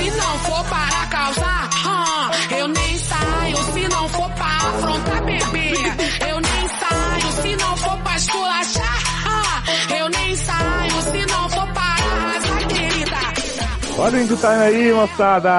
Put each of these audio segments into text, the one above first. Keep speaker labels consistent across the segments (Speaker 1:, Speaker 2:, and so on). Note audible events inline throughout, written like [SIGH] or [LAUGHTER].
Speaker 1: Se não for para causar, ah, eu nem saio. Se não for para afrontar bebê, eu nem saio. Se não for pra esculachar, ah, eu nem saio. Se não for para arrasar, querida.
Speaker 2: Olha o Time aí, moçada!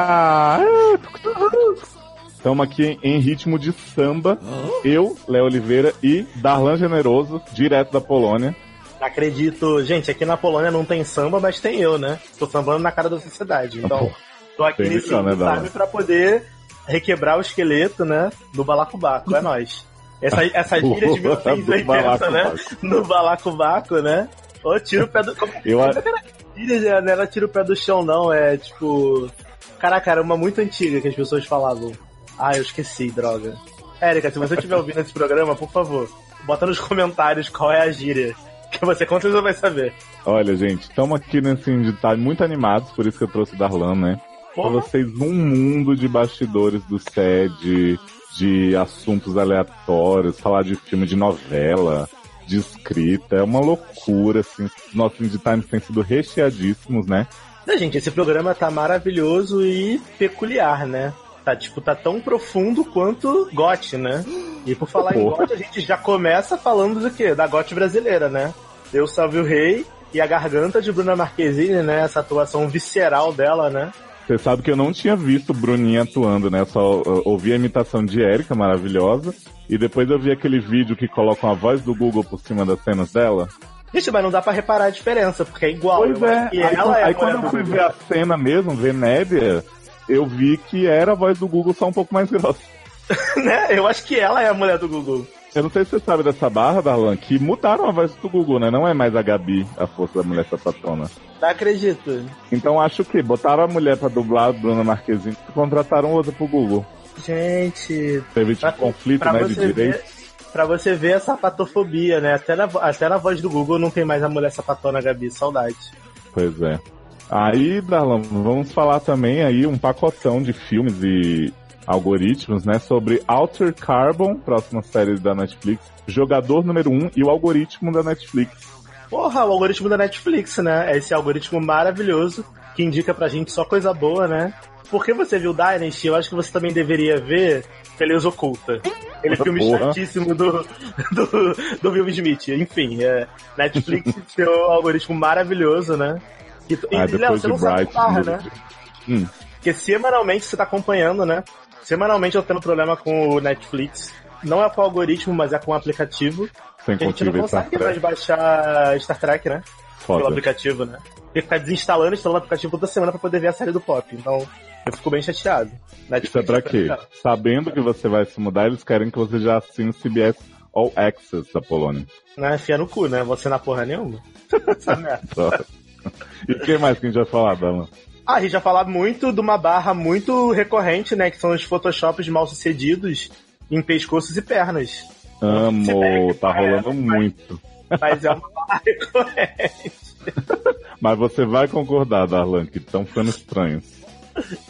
Speaker 2: Estamos aqui em ritmo de samba. Eu, Léo Oliveira e Darlan Generoso, direto da Polônia.
Speaker 3: Acredito. Gente, aqui na Polônia não tem samba, mas tem eu, né? Tô sambando na cara da sociedade. Então,
Speaker 2: Pô,
Speaker 3: tô aqui nesse
Speaker 2: né,
Speaker 3: time pra poder requebrar o esqueleto, né? Do balacobaco. É [LAUGHS] nóis. Essa, essa gíria de
Speaker 2: Do
Speaker 3: 1980, né? No balacobaco, né? Ô, tira o pé do. Como,
Speaker 2: Eu
Speaker 3: como é que era gíria? Não era tira o pé do chão, não. É tipo. Caraca, era uma muito antiga que as pessoas falavam. Ah, eu esqueci, droga. Érica, se você estiver ouvindo esse programa, por favor, bota nos comentários qual é a gíria. Que você com certeza vai saber.
Speaker 2: Olha, gente, estamos aqui nesse Time muito animados, por isso que eu trouxe o Darlan, né? Pra vocês um mundo de bastidores do SED, de assuntos aleatórios, falar de filme de novela, de escrita, é uma loucura, assim. Nossos Indie Times têm sido recheadíssimos, né?
Speaker 3: Né, gente, esse programa tá maravilhoso e peculiar, né? Tá, tipo, tá tão profundo quanto GOT, né? E por falar em
Speaker 2: Porra.
Speaker 3: GOT, a gente já começa falando do quê? Da GOT brasileira, né? Deus salve o rei e a garganta de Bruna Marquezine, né? Essa atuação visceral dela, né?
Speaker 2: Você sabe que eu não tinha visto Bruninha atuando, né? Só ouvi a imitação de Erika, maravilhosa. E depois eu vi aquele vídeo que colocam a voz do Google por cima das cenas dela.
Speaker 3: Gente, mas não dá pra reparar a diferença, porque é igual.
Speaker 2: Pois é. Aí,
Speaker 3: ela é
Speaker 2: aí quando eu fui ver a cena mesmo, ver Nébia, eu vi que era a voz do Google só um pouco mais [LAUGHS] grossa. [LAUGHS]
Speaker 3: né? Eu acho que ela é a mulher do Google.
Speaker 2: Eu não sei se você sabe dessa barra, Darlan, que mudaram a voz do Google, né? Não é mais a Gabi, a força da mulher sapatona.
Speaker 3: Não acredito.
Speaker 2: Então acho que botaram a mulher pra dublar a Bruna Marquezine e contrataram outra pro Google.
Speaker 3: Gente,
Speaker 2: Teve tipo
Speaker 3: Pra-
Speaker 2: conflito,
Speaker 3: pra
Speaker 2: né, de direito.
Speaker 3: ver, pra você ver a sapatofobia, né? Até na, até na voz do Google não tem mais a mulher sapatona Gabi, saudade.
Speaker 2: Pois é. Aí, Darlan, vamos falar também aí um pacotão de filmes e algoritmos, né? Sobre Alter Carbon, próxima série da Netflix, Jogador número 1 e o algoritmo da Netflix.
Speaker 3: Porra, o algoritmo da Netflix, né? É esse algoritmo maravilhoso que indica pra gente só coisa boa, né? Porque você viu Dynasty, eu acho que você também deveria ver Beleza Oculta. Aquele filme
Speaker 2: Porra.
Speaker 3: chatíssimo do, do, do Will Smith. Enfim, é, Netflix [LAUGHS] seu algoritmo maravilhoso, né? E, e,
Speaker 2: Ah,
Speaker 3: Léo,
Speaker 2: depois
Speaker 3: você não sabe
Speaker 2: Bright.
Speaker 3: a barra, né?
Speaker 2: Hum,
Speaker 3: Porque semanalmente você tá acompanhando, né? Semanalmente eu tendo problema com o Netflix. Não é com o algoritmo, mas é com o aplicativo.
Speaker 2: sem
Speaker 3: a gente não
Speaker 2: Star
Speaker 3: consegue mais baixar Star Trek, né? Pelo
Speaker 2: Foda.
Speaker 3: aplicativo, né? Tem que ficar desinstalando e instalando o aplicativo toda semana pra poder ver a série do Pop. Então, eu fico bem chateado. Netflix
Speaker 2: Isso é pra quê? Sabendo que você vai se mudar, eles querem que você já assine o CBS All Access da Polônia.
Speaker 3: Não é fia no cu, né? Você na porra nenhuma. [LAUGHS] Essa merda.
Speaker 2: E o que mais que a gente vai falar, Darlan?
Speaker 3: Ah, a gente já falar muito de uma barra muito recorrente, né? Que são os photoshops mal sucedidos em pescoços e pernas.
Speaker 2: Amo, tá rolando muito.
Speaker 3: Mas é uma barra recorrente. [LAUGHS]
Speaker 2: Mas você vai concordar, Darlan, que estão ficando estranhos.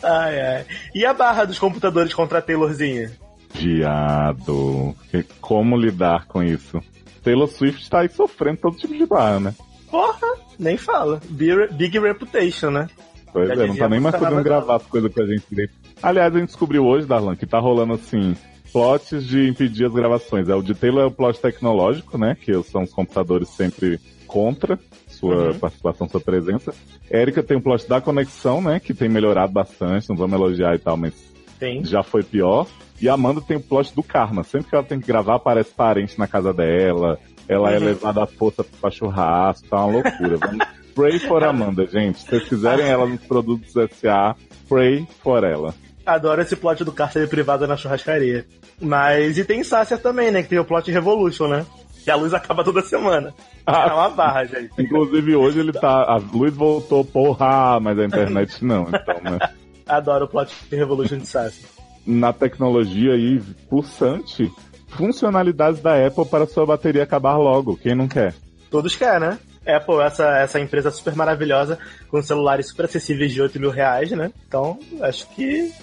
Speaker 3: Ai, ai. E a barra dos computadores contra a Taylorzinha?
Speaker 2: Viado. Como lidar com isso? Taylor Swift tá aí sofrendo todo tipo de barra, né?
Speaker 3: Porra, nem fala. Big Reputation, né?
Speaker 2: Pois
Speaker 3: Já
Speaker 2: é, não tá nem mais podendo gravar as coisas com a gente direito. Aliás, a gente descobriu hoje, Darlan, que tá rolando assim, plots de impedir as gravações. É, o de Taylor é o plot tecnológico, né? Que são os computadores sempre contra sua
Speaker 3: Uhum.
Speaker 2: participação, sua presença. Érica tem o plot da conexão, né? Que tem melhorado bastante, não vamos elogiar e tal, mas
Speaker 3: Tem.
Speaker 2: já foi pior. E a Amanda tem o plot do karma. Sempre que ela tem que gravar, aparece parente na casa dela. Ela é
Speaker 3: Uhum.
Speaker 2: levada à força pra churrasco, tá uma loucura. Vamos [LAUGHS] pray for Amanda, gente. Se vocês quiserem ela nos produtos SA, pray for ela.
Speaker 3: Adoro esse plot do cárcere privado na churrascaria. Mas e tem Sácia também, né? Que tem o plot Revolution, né? Que a luz acaba toda semana.
Speaker 2: Ah.
Speaker 3: É uma barra, gente.
Speaker 2: Inclusive hoje ele tá. A luz voltou, porra, mas a internet [LAUGHS] não. Então, né?
Speaker 3: Adoro o plot Revolution de Sácia.
Speaker 2: Na tecnologia aí, pulsante, funcionalidades da Apple para sua bateria acabar logo. Quem não quer?
Speaker 3: Todos querem, né? Apple, essa, essa empresa super maravilhosa, com celulares super acessíveis de 8 mil reais, né? Então, acho que. [LAUGHS]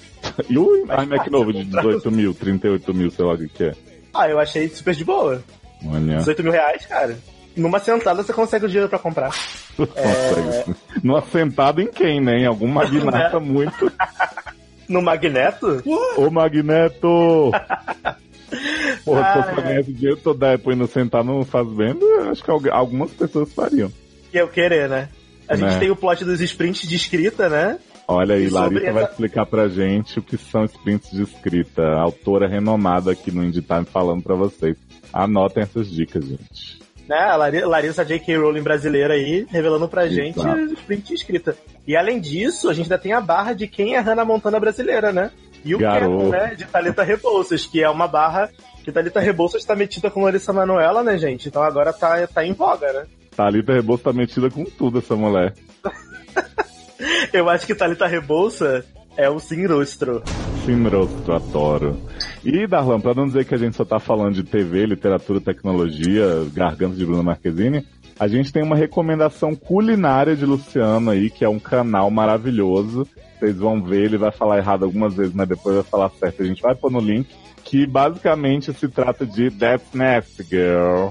Speaker 2: E o iMac novo de [LAUGHS]
Speaker 3: comprar.
Speaker 2: 18 mil, 38 mil, sei lá o que é.
Speaker 3: Ah, eu achei super de boa.
Speaker 2: Olha.
Speaker 3: 18 mil reais, cara. Numa sentada você consegue o dinheiro pra comprar. [LAUGHS]
Speaker 2: Consegue. no assentado em quem, né? Em algum magnata muito.
Speaker 3: No Magneto?
Speaker 2: Ô Magneto! Porra, se
Speaker 3: Ah,
Speaker 2: fosse pra
Speaker 3: é.
Speaker 2: ganhar esse dinheiro todo da Apple e não Fazbendo, eu acho que algu- algumas pessoas fariam.
Speaker 3: Que eu querer, né? A gente
Speaker 2: Né.
Speaker 3: tem o plot dos sprints de escrita, né?
Speaker 2: Olha aí, Larissa vai
Speaker 3: essa-
Speaker 2: explicar pra gente o que são sprints de escrita. A autora renomada aqui no Indie Time falando pra vocês. Anotem essas dicas, gente.
Speaker 3: né? A Lari- Larissa J.K. Rowling brasileira aí, revelando pra gente
Speaker 2: Exato.
Speaker 3: o sprint de escrita. E além disso, a gente ainda tem a barra de quem é a Hannah Montana brasileira, né? E o. Canon, né? De Thalita Rebouças, que é uma barra que Thalita Rebouças tá metida com Larissa Manoela, né, gente? Então agora tá, tá em voga, né?
Speaker 2: Thalita Rebouças tá metida com tudo, essa mulher. [LAUGHS]
Speaker 3: Eu acho que Thalita Rebouça é o Sinrostro.
Speaker 2: Sinrostro, adoro. E, Darlan, pra não dizer que a gente só tá falando de TV, literatura, tecnologia, garganta de Bruna Marquezine, a gente tem uma recomendação culinária de Luciano aí, que é um canal maravilhoso. Vocês vão ver, ele vai falar errado algumas vezes, mas depois vai falar certo. A gente vai pôr no link, que basicamente se trata de That's Nasty Girl.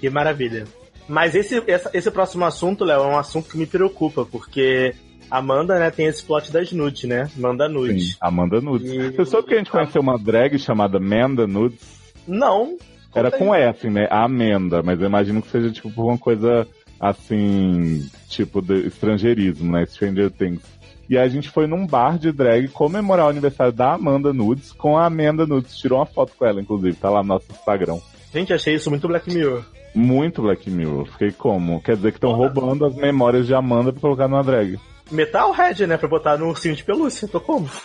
Speaker 3: Que maravilha. Mas esse, essa- esse próximo assunto, Léo, é um assunto que me preocupa, porque Amanda, né, tem esse plot das nudes, né? Manda nudes.
Speaker 2: Sim, Amanda Nudes.
Speaker 3: E-
Speaker 2: Você sabe que a gente conheceu uma drag chamada Amanda Nudes?
Speaker 3: Não.
Speaker 2: Era
Speaker 3: aí.
Speaker 2: com S, né? Amenda, mas eu imagino que seja tipo uma coisa assim, tipo de estrangeirismo, né? Stranger Things. E a gente foi num bar de drag comemorar o aniversário da Amanda Nudes com a Amanda Nudes. Tirou uma foto com ela, inclusive, tá lá no nosso Instagram.
Speaker 3: Gente, achei isso muito Black Mirror.
Speaker 2: Muito Black Mirror. Fiquei como? Quer dizer que estão roubando as memórias de Amanda pra colocar numa drag.
Speaker 3: Metalhead, né? Pra botar no ursinho de pelúcia. Tô como? [LAUGHS]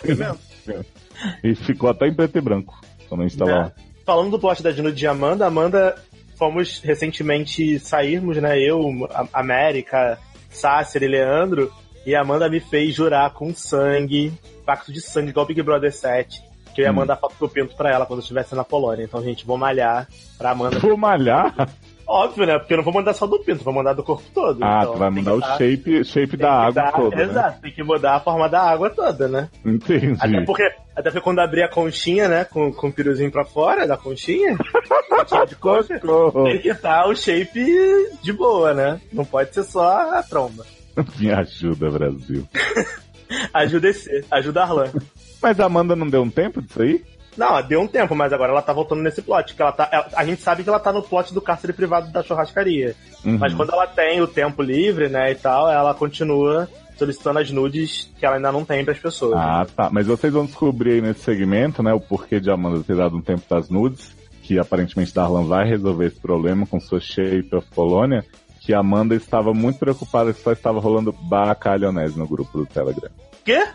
Speaker 2: E ficou até em preto e branco. Quando a gente tava lá.
Speaker 3: Né? Falando do plot da nude de Amanda, Amanda, fomos recentemente sairmos, né? Eu, a América, Sácer e Leandro, e a Amanda me fez jurar com sangue, pacto de sangue, igual Big Brother 7, que eu ia
Speaker 2: Hum.
Speaker 3: mandar foto do pinto pra ela quando eu estivesse na Polônia. Então, gente, vou malhar pra Amanda.
Speaker 2: Vou malhar?
Speaker 3: Óbvio, né? Porque eu não vou mandar só do pinto, vou mandar do corpo todo.
Speaker 2: Ah,
Speaker 3: Então,
Speaker 2: tu vai
Speaker 3: que
Speaker 2: o
Speaker 3: dar-
Speaker 2: shape, shape da água
Speaker 3: dar-
Speaker 2: toda, né?
Speaker 3: Exato, tem que mudar a forma da água toda, né?
Speaker 2: Entendi.
Speaker 3: Até porque, até porque quando abrir a conchinha, né, com, com o piruzinho pra fora da conchinha, conchinha de [LAUGHS] coxa, tem que estar o shape de boa, né? Não pode ser só a tromba. [LAUGHS]
Speaker 2: Me ajuda, Brasil. [LAUGHS]
Speaker 3: Ajuda esse, ajuda a Arlan.
Speaker 2: Mas a Amanda não deu um tempo disso aí?
Speaker 3: Não, deu um tempo, mas agora ela tá voltando nesse plot. Que ela tá, ela- a gente sabe que ela tá no plot do cárcere privado da churrascaria.
Speaker 2: Uhum.
Speaker 3: Mas quando ela tem o tempo livre, né, e tal, ela continua solicitando as nudes que ela ainda não tem pras pessoas.
Speaker 2: Ah, tá. Mas vocês vão descobrir aí nesse segmento, né, o porquê de Amanda ter dado um tempo das nudes, que aparentemente Darlan vai resolver esse problema com sua Shape of Polônia, que a Amanda estava muito preocupada que só estava rolando bacalhonese no grupo do Telegram.
Speaker 3: Quê?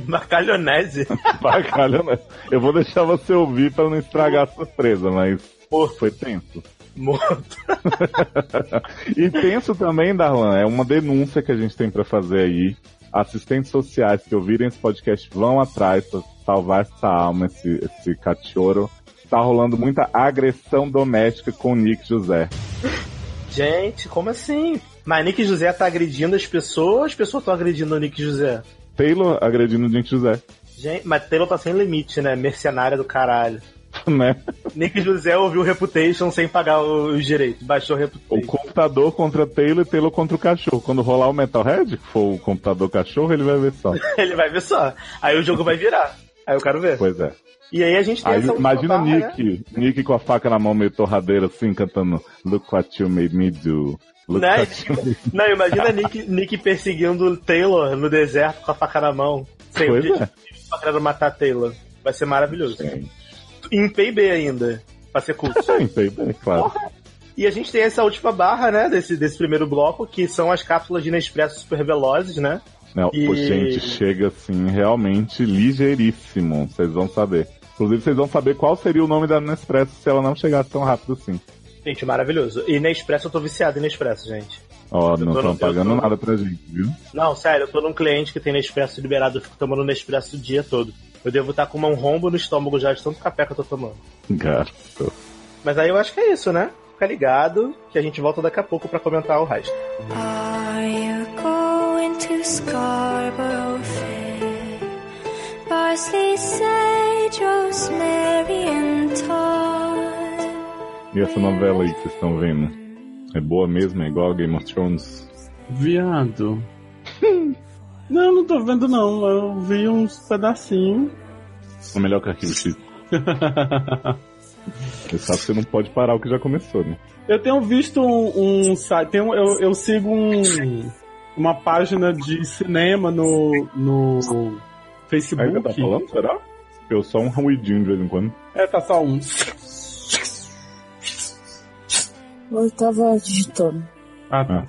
Speaker 3: Bacalhonese? [LAUGHS]
Speaker 2: Bacalhonese. Eu vou deixar você ouvir para não estragar a surpresa, mas
Speaker 3: Morto.
Speaker 2: foi tenso.
Speaker 3: Morto. [LAUGHS]
Speaker 2: E tenso também, Darlan, é uma denúncia que a gente tem pra fazer aí. Assistentes sociais que ouvirem esse podcast vão atrás pra salvar essa alma, esse, esse cachorro. Tá rolando muita agressão doméstica com o Nick José. [LAUGHS]
Speaker 3: Gente, como assim? Mas Nick José tá agredindo as pessoas, as pessoas estão agredindo o Nick José.
Speaker 2: Taylor agredindo o Nick José,
Speaker 3: Gente, mas Taylor tá sem limite, né? Mercenária do caralho. [LAUGHS]
Speaker 2: né?
Speaker 3: Nick José ouviu Reputation sem pagar os direitos, baixou
Speaker 2: O
Speaker 3: Reputation.
Speaker 2: computador contra Taylor e Taylor contra o cachorro. Quando rolar o Metalhead, que for o computador cachorro, ele vai ver só. [LAUGHS]
Speaker 3: Ele vai ver só. Aí o jogo vai virar. Aí eu quero ver.
Speaker 2: Pois é.
Speaker 3: E aí a gente tem
Speaker 2: Aí,
Speaker 3: essa
Speaker 2: imagina
Speaker 3: barra, né?
Speaker 2: Nick, Nick com a faca na mão meio torradeira assim, cantando Look what you made me do. Look
Speaker 3: Né? [LAUGHS] Não, imagina Nick, Nick perseguindo o Taylor no deserto com a faca na mão. Sem
Speaker 2: Pois
Speaker 3: objetivo
Speaker 2: é.
Speaker 3: querer matar Taylor. Vai ser maravilhoso.
Speaker 2: Gente.
Speaker 3: Em PB ainda. Pra ser culto.
Speaker 2: Sim, bem, bem, claro.
Speaker 3: E a gente tem essa última barra, né, desse, desse primeiro bloco, que são as cápsulas de Nespresso super velozes, né?
Speaker 2: Não,
Speaker 3: E-
Speaker 2: o gente chega assim, realmente ligeiríssimo, vocês vão saber. Inclusive, vocês vão saber qual seria o nome da Nespresso se ela não chegasse tão rápido assim.
Speaker 3: Gente, maravilhoso. E Nespresso, eu tô viciado em Nespresso, gente.
Speaker 2: Ó, não
Speaker 3: tô
Speaker 2: estão pagando
Speaker 3: tô-
Speaker 2: nada pra gente, viu?
Speaker 3: Não, sério, eu tô num cliente que tem Nespresso liberado, eu fico tomando Nespresso o dia todo. Eu devo estar com um rombo no estômago já de tanto café que eu tô tomando.
Speaker 2: Gato.
Speaker 3: Mas aí eu acho que é isso, né? Fica ligado que a gente volta daqui a pouco pra comentar o resto.
Speaker 4: Are you going to Scarborough Fair? Parsley, sage, rosemary and thyme.
Speaker 2: E essa novela aí que vocês estão vendo? É boa mesmo? É igual a Game of Thrones?
Speaker 5: Viado. não tô vendo não, eu vi uns pedacinhos.
Speaker 2: É melhor que Arquivo X. [LAUGHS] Você sabe que você não pode parar o que já começou, né?
Speaker 5: Eu tenho visto um, um site, um- eu, eu sigo um, uma página de cinema no, no
Speaker 2: Ainda
Speaker 5: Facebook.
Speaker 2: tá falando, será? Eu só um ruidinho de vez em quando.
Speaker 5: É, tá só um.
Speaker 6: Eu tava digitando.
Speaker 5: Ah, tá.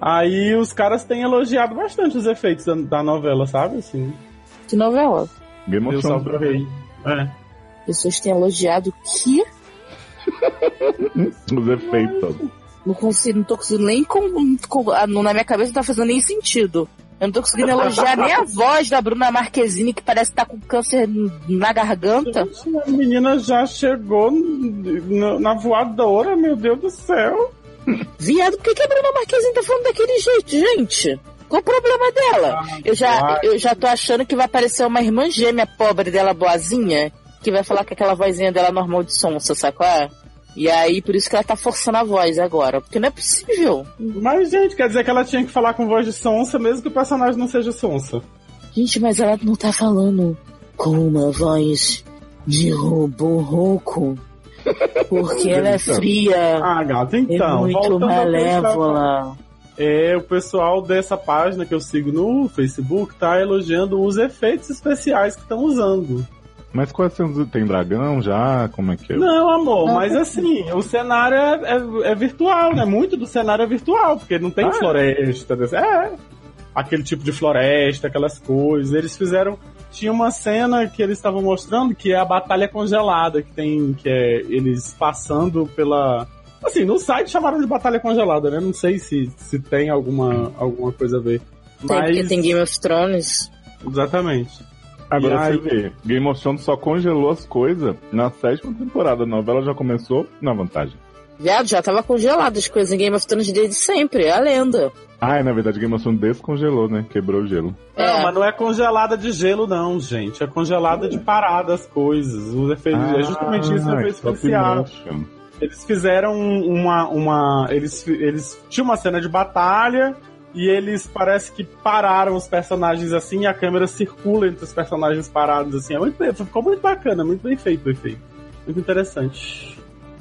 Speaker 5: Aí os caras têm elogiado bastante os efeitos da, da novela, sabe? Assim,
Speaker 6: Que novela?
Speaker 2: Game of
Speaker 5: Deus
Speaker 2: Thrones.
Speaker 5: o rei. É.
Speaker 6: Pessoas têm elogiado que [LAUGHS]
Speaker 2: Os efeitos.
Speaker 6: Não consigo, não tô conseguindo nem com, com- ah, na minha cabeça não tá fazendo nem sentido. Eu não tô conseguindo elogiar nem a voz da Bruna Marquezine, que parece estar com câncer na garganta.
Speaker 5: A menina já chegou na voadora, meu Deus do céu.
Speaker 6: Viado, por que, que a Bruna Marquezine tá falando daquele jeito, gente? Qual o problema dela? eu, já, eu já tô achando que vai aparecer uma irmã gêmea pobre dela, boazinha, que vai falar com aquela vozinha dela normal de sonsa, sabe qual é? E aí, por isso que ela tá forçando a voz agora. Porque não é possível.
Speaker 5: Mas, gente, quer dizer que ela tinha que falar com voz de sonsa, mesmo que o personagem não seja sonsa.
Speaker 6: Gente, mas ela não tá falando com uma voz de robô rouco. [LAUGHS] Porque ela é fria.
Speaker 5: Ah, gata,
Speaker 6: É
Speaker 5: então.
Speaker 6: muito
Speaker 5: eu estava
Speaker 6: malévola.
Speaker 5: É, o pessoal dessa página que eu sigo no Facebook tá elogiando os efeitos especiais que estão usando.
Speaker 2: Mas quais são os... Tem dragão já? Como é que é?
Speaker 5: Não, amor,
Speaker 6: Não,
Speaker 5: mas assim, o cenário é, é- é virtual, né? Muito do cenário é virtual, porque não tem
Speaker 2: Ah, é?
Speaker 5: floresta. É, aquele tipo de floresta, aquelas coisas. Eles fizeram. Tinha uma cena que eles estavam mostrando que é a batalha congelada, que tem. que é eles passando pela. Assim, no site chamaram de batalha congelada, né? Não sei se, se tem alguma, alguma coisa a ver.
Speaker 6: Tem, porque tem Game of Thrones.
Speaker 5: Exatamente.
Speaker 2: Agora
Speaker 5: aí-
Speaker 2: você vê, Game of Thrones só congelou as coisas na sétima temporada. A novela já começou na vantagem.
Speaker 6: Viado, já tava congelado as coisas em Game of Thrones desde sempre. É a lenda.
Speaker 2: Ah, é, na verdade Game of Thrones descongelou, né? Quebrou o gelo.
Speaker 5: Não,
Speaker 6: É.
Speaker 5: mas não é congelada de gelo, não, gente. É congelada de parada as coisas. Os efeitos, é justamente isso,
Speaker 2: Ah,
Speaker 5: o efeito
Speaker 2: stop
Speaker 5: especial. Eles fizeram uma. uma eles, eles tinham uma cena de batalha e eles parece que pararam os personagens assim e a câmera circula entre os personagens parados assim. É muito, bem- ficou muito bacana, muito bem feito o efeito. Muito interessante.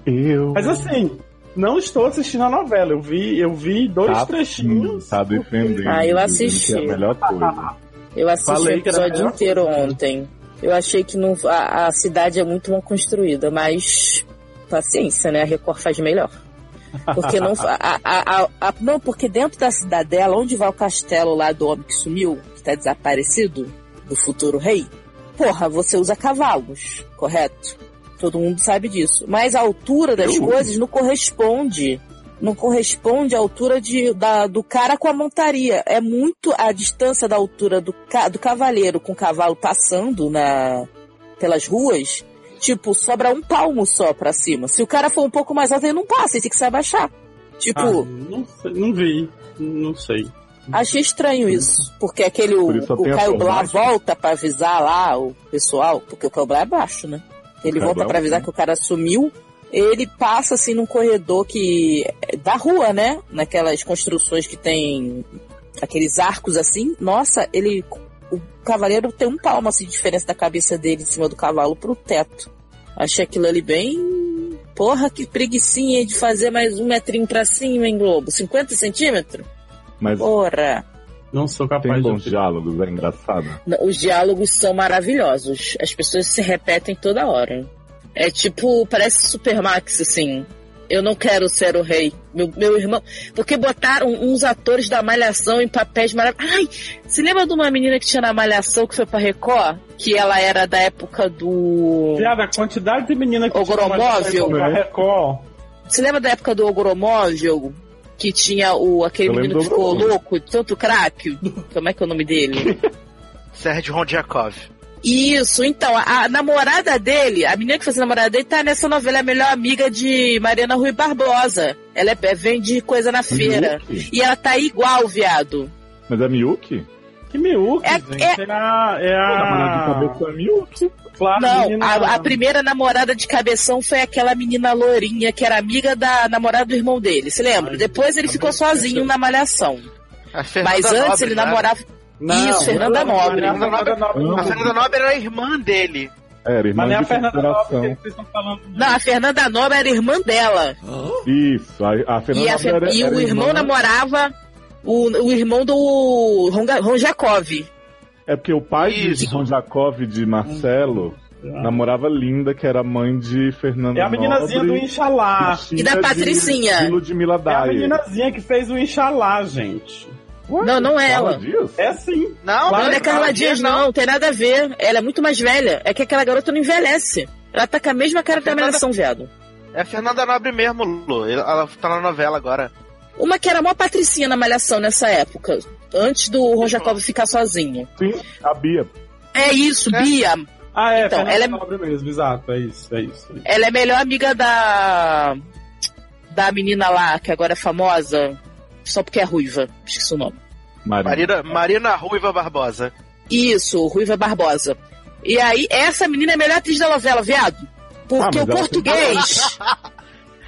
Speaker 2: Eu.
Speaker 5: Mas assim, não estou assistindo a novela. Eu vi, eu vi dois
Speaker 2: Tá,
Speaker 5: trechinhos.
Speaker 2: Tá defendendo.
Speaker 6: Ah, eu assisti.
Speaker 2: Que é a melhor coisa.
Speaker 6: Eu assisti
Speaker 5: Falei
Speaker 6: o episódio inteiro
Speaker 5: coisa.
Speaker 6: ontem. Eu achei que não, a, a cidade é muito mal construída, mas paciência, né? A Record faz melhor. Porque não, a, a- a- não, porque dentro da cidadela, onde vai o castelo lá do homem que sumiu, que tá desaparecido, do futuro rei, porra, você usa cavalos, correto? Todo mundo sabe disso. Mas a altura das
Speaker 2: Eu
Speaker 6: coisas não corresponde. Não corresponde à altura de, da- do cara com a montaria. É muito a distância da altura do, ca- do cavaleiro com o cavalo passando na, pelas ruas. Tipo, sobra um palmo só pra cima. Se o cara for um pouco mais alto, ele não passa, ele tem que se abaixar. Tipo,
Speaker 5: Ah, não, sei, não vi. Não sei.
Speaker 6: Achei estranho isso, porque aquele o,
Speaker 2: Por
Speaker 6: o
Speaker 2: a
Speaker 6: Caio Blá volta pra avisar lá o pessoal, porque o Caio Blá é baixo, né? Ele volta
Speaker 2: é
Speaker 6: pra avisar que o cara sumiu. Ele passa assim num corredor que é da rua, né? Naquelas construções que tem aqueles arcos assim. Nossa, ele o cavaleiro tem um palmo assim de diferença da cabeça dele em cima do cavalo pro teto. Achei aquilo ali bem Porra, que preguiçinha de fazer mais um metrinho pra cima, hein, Globo? 50 centímetros?
Speaker 2: Mas
Speaker 6: Porra!
Speaker 5: Não sou
Speaker 2: tem
Speaker 5: capaz
Speaker 2: bons
Speaker 5: de.
Speaker 2: diálogos, é engraçado.
Speaker 6: Não, Os diálogos são maravilhosos. As pessoas se repetem toda hora. É tipo, parece Supermax, assim. Eu não quero ser o rei. Meu, meu irmão. Porque botaram uns atores da Malhação em papéis maravilhosos. Ai, se lembra de uma menina que tinha na Malhação que foi pra Record? Que ela era da época do.
Speaker 5: Viada, a quantidade de menina que
Speaker 6: Ogromóvel,
Speaker 5: tinha
Speaker 2: né?
Speaker 5: Record.
Speaker 6: Você lembra da época do Ogromóvel? Que tinha o, aquele
Speaker 2: Eu
Speaker 6: menino que ficou
Speaker 2: Ogromóvel.
Speaker 6: louco, de tanto crack? Como é que é o nome dele? [LAUGHS]
Speaker 7: Sérgio Rondjakov.
Speaker 6: Isso, então, a, a namorada dele, a menina que faz a namorada dele, tá nessa novela, é a melhor amiga de Mariana Rui Barbosa. Ela é, é- vende coisa na feira.
Speaker 2: Miyuki?
Speaker 6: E ela tá igual, viado.
Speaker 2: Mas é Miyuki?
Speaker 5: Que Miyuki,
Speaker 6: É-
Speaker 5: gente. É, a. É
Speaker 2: Pô, na mão de
Speaker 5: a...
Speaker 2: cabeça é Miyuki.
Speaker 5: Claro,
Speaker 6: Não,
Speaker 5: menina-
Speaker 6: a, a primeira namorada de cabeção foi aquela menina lourinha, que era amiga da namorada do irmão dele, se lembra?
Speaker 5: Ai,
Speaker 6: Depois ele ficou
Speaker 5: cabeça.
Speaker 6: sozinho na malhação.
Speaker 7: A
Speaker 6: Mas antes
Speaker 7: Nobre,
Speaker 6: ele
Speaker 7: né?
Speaker 6: Namorava. Isso, Fernanda Nobre.
Speaker 5: Não é a Fernanda Nobre, não.
Speaker 7: A Fernanda Nobre era a irmã dele.
Speaker 2: Era irmã
Speaker 5: Mas nem a
Speaker 2: de
Speaker 5: Fernanda Nobre vocês estão falando.
Speaker 6: Não, a Fernanda Nobre era irmã dela.
Speaker 2: Isso, a, a Fernanda
Speaker 6: E, a
Speaker 2: Nobre era,
Speaker 6: e
Speaker 2: era
Speaker 6: o irmão
Speaker 2: irmã-
Speaker 6: namorava o, o irmão do Ron, Ga- Ron Jacob.
Speaker 2: É porque o pai de
Speaker 7: Isso.
Speaker 2: João Jacob de Marcelo namorava Linda, que era mãe de Fernanda
Speaker 5: É a meninazinha do
Speaker 2: Nobre,
Speaker 5: Inxalá.
Speaker 2: filha
Speaker 6: E da
Speaker 2: de-
Speaker 6: Patricinha.
Speaker 2: De Ludmilla
Speaker 5: É a meninazinha que fez o Inxalá, gente.
Speaker 6: Não, não é
Speaker 2: Carla
Speaker 6: ela.
Speaker 2: Dias?
Speaker 5: É sim.
Speaker 7: Não,
Speaker 6: Não, não é Carla Dias, não. Tem nada a ver. Ela é muito mais velha. É que aquela garota não envelhece. Ela tá com a mesma cara da
Speaker 7: Fernanda-
Speaker 6: Malhação, viado.
Speaker 7: É a Fernanda Nobre mesmo, Lu. Ela tá na novela agora.
Speaker 6: Uma que era mó patricinha na Malhação nessa época. Antes do Ron Jacob ficar sozinho.
Speaker 2: Sim, a Bia.
Speaker 6: É isso,
Speaker 7: É.
Speaker 6: Bia.
Speaker 5: Ah, é,
Speaker 6: Então,
Speaker 5: Fernanda
Speaker 6: ela é-
Speaker 5: Nobre mesmo, exato. É isso, é isso. é isso.
Speaker 6: Ela é melhor amiga da. Da menina lá, que agora é famosa. Só porque é ruiva. Esqueci o nome.
Speaker 2: Marina.
Speaker 7: Marina, Marina Ruiva Barbosa.
Speaker 6: Isso, Ruiva Barbosa. E aí, essa menina é a melhor atriz da novela, viado. Porque
Speaker 2: Ah,
Speaker 6: o português. [LAUGHS]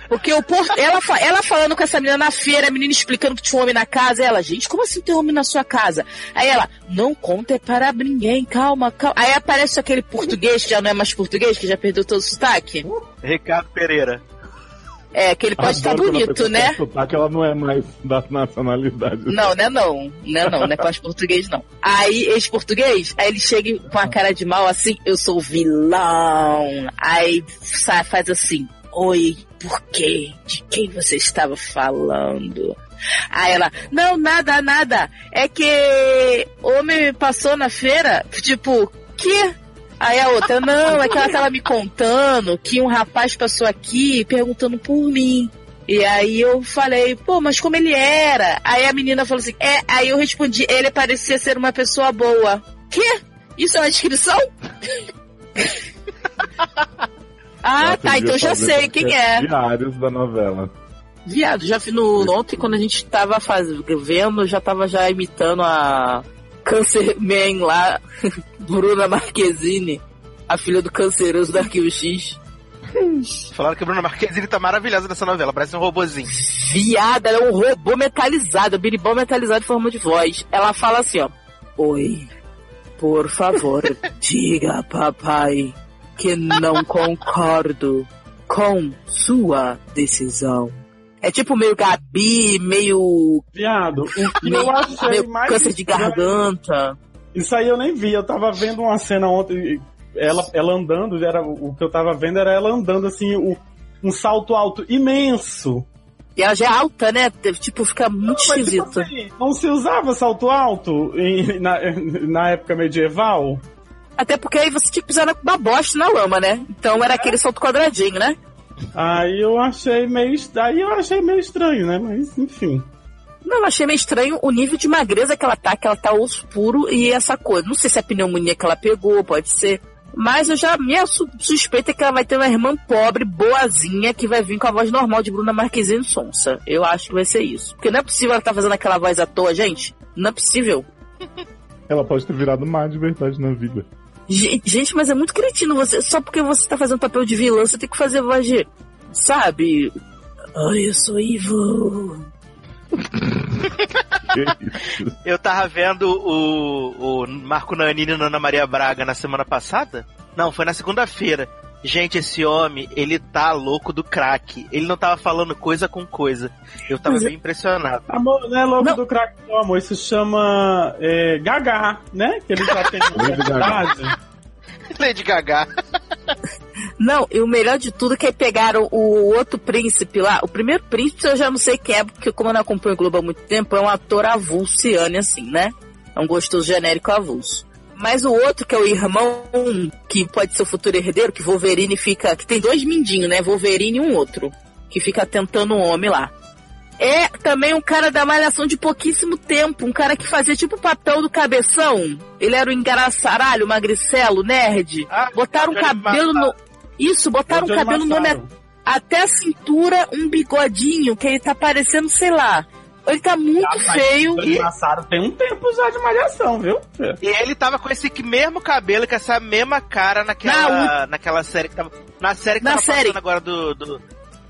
Speaker 6: Porque o por... ela, fa- ela falando com essa menina na feira, a menina explicando que tinha um homem na casa. Ela, gente, como assim tem um homem na sua casa? Aí ela, não conta é para ninguém, calma, calma. Aí aparece aquele português que já não é mais português, que já perdeu todo o sotaque.
Speaker 7: Ricardo Pereira.
Speaker 6: É, que ele pode estar
Speaker 2: Adoro quando a
Speaker 6: bonito, né?
Speaker 2: sotaque, ela não é mais da nacionalidade.
Speaker 6: Não, né não. Né não, não é pós-português não. Aí, ex-português, aí ele chega com a cara de mal assim, eu sou vilão. Aí sa- faz assim, oi, por quê? De quem você estava falando? Aí ela, não, nada, nada. É que homem passou na feira, tipo, que? Aí a outra, não, é que ela tava me contando que um rapaz passou aqui perguntando por mim. E aí eu falei, pô, mas como ele era? Aí a menina falou assim, é, aí eu respondi, ele parecia ser uma pessoa boa. Quê? Isso é uma descrição? [LAUGHS] ah,
Speaker 2: Ela
Speaker 6: tá, então já sei quem é.
Speaker 2: Diários da novela.
Speaker 6: Viado, já vi no ontem quando a gente tava faz... vendo, eu já tava já imitando a Cancer Man lá, [LAUGHS] Bruna Marquezine, a filha do canceroso da Arquivo X.
Speaker 7: Falaram que a Bruna Marquezine tá maravilhosa nessa novela, parece um robozinho.
Speaker 6: Viada, ela é um robô metalizado, biribão metalizado em forma de voz. Ela fala assim, ó. Oi, por favor, [LAUGHS] diga papai que não concordo com sua decisão. É tipo meio Gabi, meio,
Speaker 5: Viado, o que
Speaker 6: meio,
Speaker 5: eu achei
Speaker 6: meio
Speaker 5: mais
Speaker 6: câncer de garganta.
Speaker 5: Isso aí eu nem vi. Eu tava vendo uma cena ontem, ela, ela andando, era, o que eu tava vendo era ela andando assim, o, um salto alto imenso.
Speaker 6: E ela já é alta, né? Tipo, fica muito
Speaker 5: Mas, tipo
Speaker 6: esquisito.
Speaker 5: assim, não se usava salto alto em- na, na época medieval?
Speaker 6: Até porque aí você tinha que pisar na bosta na lama, né? Então era aquele salto quadradinho, né?
Speaker 5: Aí eu achei meio. Aí eu achei meio estranho, né? Mas enfim.
Speaker 6: Não, eu achei meio estranho o nível de magreza que ela tá, que ela tá osso puro e essa coisa. Não sei se é a pneumonia que ela pegou, pode ser. Mas eu já, minha su- suspeita é que ela vai ter uma irmã pobre, boazinha, que vai vir com a voz normal de Bruna Marquezine Sonsa. Eu acho que vai ser isso. Porque não é possível ela tá fazendo aquela voz à toa, gente. Não é possível.
Speaker 2: Ela pode ter virado má de verdade na vida.
Speaker 6: Gen- Gente, mas é muito cretino você. Só porque você tá fazendo papel de vilã, você tem que fazer voz de. Sabe? Ai, eu sou
Speaker 2: isso? [LAUGHS]
Speaker 7: Eu tava vendo o, o Marco Nanini e Ana Maria Braga na semana passada. Não, foi na segunda-feira. Gente, esse homem, ele tá louco do crack. Ele não tava falando coisa com coisa. Eu tava bem impressionado.
Speaker 5: Amor, não é logo
Speaker 6: Não.
Speaker 5: do crack, não, amor. Isso chama é, Gaga, né? Que ele já tem
Speaker 2: Lady Gaga.
Speaker 6: Não, e o melhor de tudo é que aí pegaram o outro príncipe lá. O primeiro príncipe eu já não sei quem é, porque como eu não acompanho o Globo há muito tempo, é um ator avulsiano, assim, né? É um gostoso genérico avulso. Mas o outro, que é o irmão, que pode ser o futuro herdeiro, que Wolverine fica. Que tem dois mindinhos, né? Wolverine e um outro. Que fica tentando um homem lá. É também um cara da malhação de pouquíssimo tempo. Um cara que fazia tipo o papel do cabeção. Ele era o engraçaralho, o magricelo, nerd.
Speaker 7: Ah,
Speaker 6: Botaram um cabelo no. Isso, botaram um
Speaker 5: Johnny
Speaker 6: cabelo no até a cintura, um bigodinho, que ele tá parecendo, sei lá. Ele tá muito
Speaker 5: Ah,
Speaker 6: feio.
Speaker 5: Johnny Massaro tem um tempo já de malhação, viu?
Speaker 7: E ele tava com esse mesmo cabelo, e com essa mesma cara naquela, naquela série que tava. Na série que
Speaker 6: Na
Speaker 7: tava
Speaker 6: série.
Speaker 7: passando agora do. do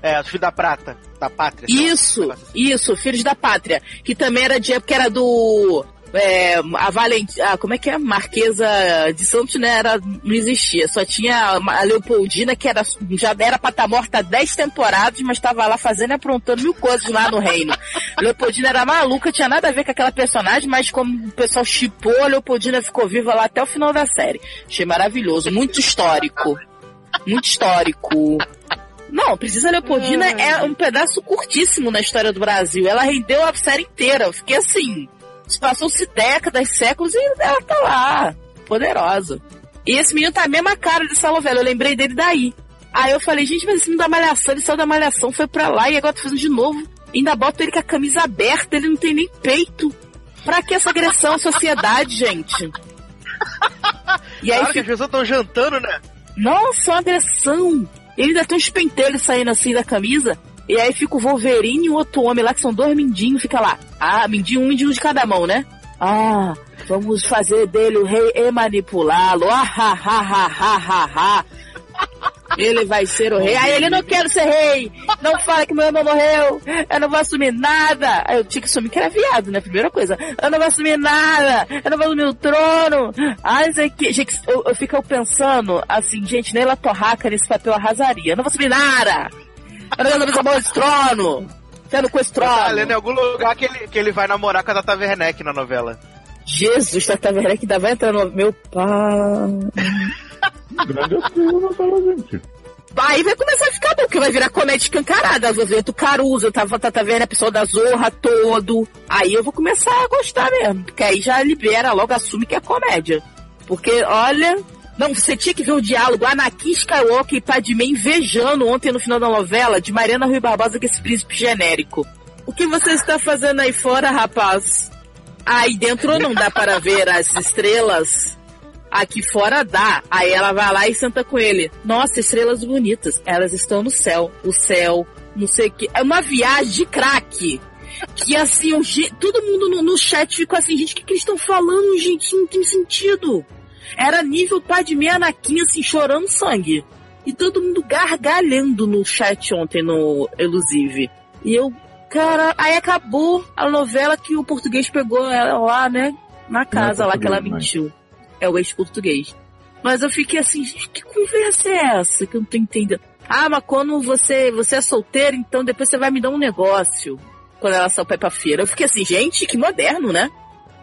Speaker 7: é, Os Filhos da Prata. Da Pátria.
Speaker 6: Isso,
Speaker 7: assim.
Speaker 6: isso, Filhos da Pátria. Que também era de época, era do. É, a Valentina, como é que é? Marquesa de Santos, né? Era, não existia. Só tinha a Leopoldina, que era, já era pra estar morta há 10 temporadas, mas estava lá fazendo e aprontando mil coisas lá no reino. A [LAUGHS] Leopoldina era maluca, tinha nada a ver com aquela personagem, mas como o pessoal chipou, a Leopoldina ficou viva lá até o final da série. Achei maravilhoso, muito histórico. Muito histórico. Não, Princesa Leopoldina é um pedaço curtíssimo na história do Brasil. Ela rendeu a série inteira. Eu fiquei assim. Passou-se décadas, séculos e ela tá lá. Poderosa. E esse menino tá a mesma cara dessa novela. Eu lembrei dele daí. Aí eu falei, gente, mas esse menino da Malhação, ele saiu da Malhação, foi pra lá e agora tá fazendo de novo. Ainda bota ele com a camisa aberta, ele não tem nem peito. Pra que essa agressão à sociedade, gente? [LAUGHS] E aí
Speaker 7: Claro que as pessoas estão jantando, né?
Speaker 6: nossa, uma agressão! Ele ainda tem uns pentelhos saindo assim da camisa. E aí fica o Wolverine e o outro homem lá, que são dois mindinhos, fica lá. Ah, mindinho, um mindinho de cada mão, né? Ah, vamos fazer dele o rei e manipulá-lo. Ah, ha, ha, ha, ha, ha. [LAUGHS] Ele vai ser o rei. Aí ele não quero ser rei. Não fala que meu irmão morreu. Eu não vou assumir nada. Aí eu tinha que assumir que era viado, né? Primeira coisa. Eu não vou assumir nada. Eu não vou assumir o trono. Ai, isso aqui. Gente, eu, eu fico pensando assim, gente, Neila Torraca nesse papel arrasaria. Eu não vou assumir nada. Eu não vou assumir esse trono. Sendo com esse
Speaker 7: Tá lendo em
Speaker 6: trono.
Speaker 7: algum lugar que ele, que ele vai namorar com a Tata Werneck na novela.
Speaker 6: Jesus, Tata Werneck ainda vai entrar no meu pai. [LAUGHS]
Speaker 2: Grande atriz da novela, gente.
Speaker 6: Aí vai começar a ficar bom, porque vai virar comédia escancarada. Azoveto Caruso, eu tava, tá, tá vendo a pessoa da Zorra todo. Aí eu vou começar a gostar mesmo. Porque aí já libera, logo assume que é comédia. Porque, olha. Não, você tinha que ver o diálogo Anakin Skywalker e Padmé invejando ontem no final da novela de Mariana Rui Barbosa com esse príncipe genérico. O que você está fazendo aí fora, rapaz? Aí dentro não dá para ver as estrelas. Aqui fora dá. Aí ela vai lá e senta com ele. Nossa, estrelas bonitas. Elas estão no céu. O céu, não sei o que. É uma viagem de craque. Que assim, o todo mundo no, no chat ficou assim, gente, o que, que eles estão falando, gente? Isso não tem sentido. Era nível Padmé Anakin, assim, chorando sangue. E todo mundo gargalhando no chat ontem, no Elusive. E eu, cara, aí acabou a novela que o português pegou ela lá, né? Na casa lá que ela
Speaker 2: português, mas-
Speaker 6: mentiu. É o ex-português. Mas eu fiquei assim, gente, que conversa é essa que eu não tô entendendo? Ah, mas quando você, você é solteiro, então depois você vai me dar um negócio. Quando ela saiu pra ir pra feira. Eu fiquei assim, gente, que moderno, né?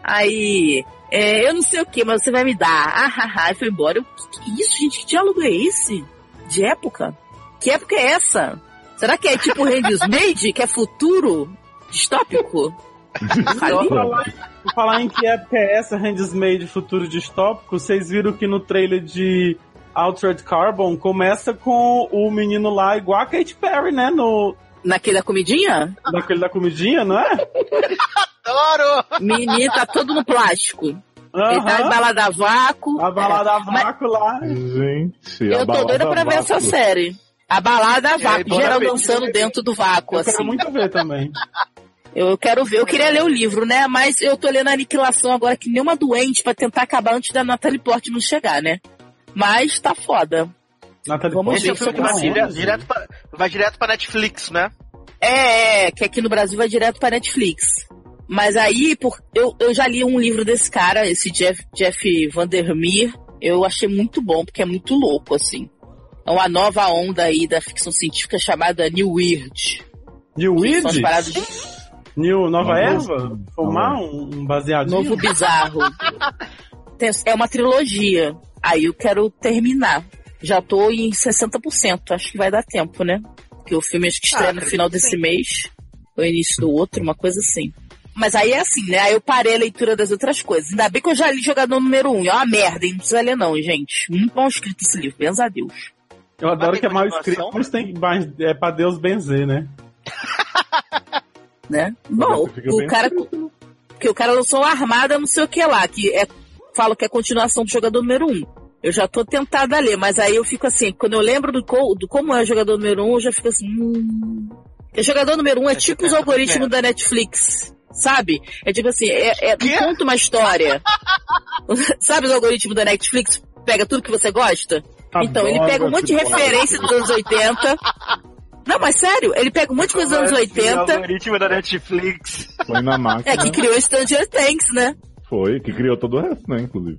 Speaker 6: Aí, é, eu não sei o que, mas você vai me dar. Ah, ah, ah, e foi embora. Eu, que, que isso, gente? Que diálogo é esse? De época? Que época é essa? Será que é tipo [LAUGHS] Handmaid, que é futuro distópico? [LAUGHS]
Speaker 5: Por falar em que época é essa, Handmaid Futuro Distópico, vocês viram que no trailer de Altered Carbon começa com o menino lá igual a Katy Perry, né? No,
Speaker 6: Naquele da comidinha?
Speaker 5: naquele da comidinha, não é? [LAUGHS]
Speaker 7: Adoro!
Speaker 6: Menino, tá todo no plástico. Ele tá em
Speaker 5: Aham.
Speaker 6: balada a vácuo.
Speaker 5: A balada a
Speaker 6: Mas-
Speaker 5: vácuo lá.
Speaker 2: Gente, a
Speaker 6: Eu tô doida pra ver essa série. A balada a vácuo, geral dançando dentro do vácuo,
Speaker 5: Eu quero
Speaker 6: assim.
Speaker 5: muito ver também.
Speaker 6: Eu quero ver, eu queria ler o livro, né? Mas eu tô lendo a Aniquilação agora que nem uma doente pra tentar acabar antes da Natalie Portman chegar, né? Mas tá foda.
Speaker 5: Natalie
Speaker 6: Vamos
Speaker 7: é
Speaker 6: ver se
Speaker 7: vai direto,
Speaker 6: consigo.
Speaker 7: direto, pra, vai direto pra Netflix, né?
Speaker 6: É, é, que aqui no Brasil vai direto pra Netflix. Mas aí, por, eu, eu já li um livro desse cara, esse Jeff, Jeff Vandermeer. Eu achei muito bom, porque é muito louco, assim. É uma nova onda aí da ficção científica chamada New Weird.
Speaker 5: New
Speaker 6: paradas de
Speaker 5: New Nova Erva? Fumar um, um baseadinho?
Speaker 6: novo bizarro. [LAUGHS] É uma trilogia. Aí eu quero terminar. Já tô em 60%. Acho que vai dar tempo, né? Porque o filme acho que estreia
Speaker 7: Ah,
Speaker 6: no final desse
Speaker 7: sim.
Speaker 6: mês. Ou início do outro, uma coisa assim. Mas aí é assim, né? Aí eu parei a leitura das outras coisas. Ainda bem que eu já li Jogador Número 1. Um. É uma merda, hein? Não precisa ler não, gente. Muito mal escrito esse livro, benza a Deus.
Speaker 5: Eu adoro
Speaker 7: Mas
Speaker 5: que é mal escrito, mas tem mas é pra Deus benzer, né? [LAUGHS]
Speaker 6: né? Bom, o cara. Que o cara lançou uma armada, não sei o que lá, que é. Falo que é continuação do jogador número 1. Um. Eu já tô tentada a ler, mas aí eu fico assim, quando eu lembro do, co- do como é o jogador número 1, um, eu já fico assim. Hum... Porque jogador número 1 um é tipo os algoritmos da Netflix. Sabe? É tipo assim, é, é, conta uma história. [LAUGHS] Sabe os algoritmos da Netflix? Pega tudo que você gosta? Então, ele pega um monte de referência dos anos 80. Não, mas sério, ele pega um monte de coisa dos anos
Speaker 7: O
Speaker 6: 80.
Speaker 7: algoritmo da Netflix.
Speaker 2: Põe na máquina.
Speaker 6: É, que criou Stranger Things, né?
Speaker 2: Foi, que criou todo o resto, né, inclusive.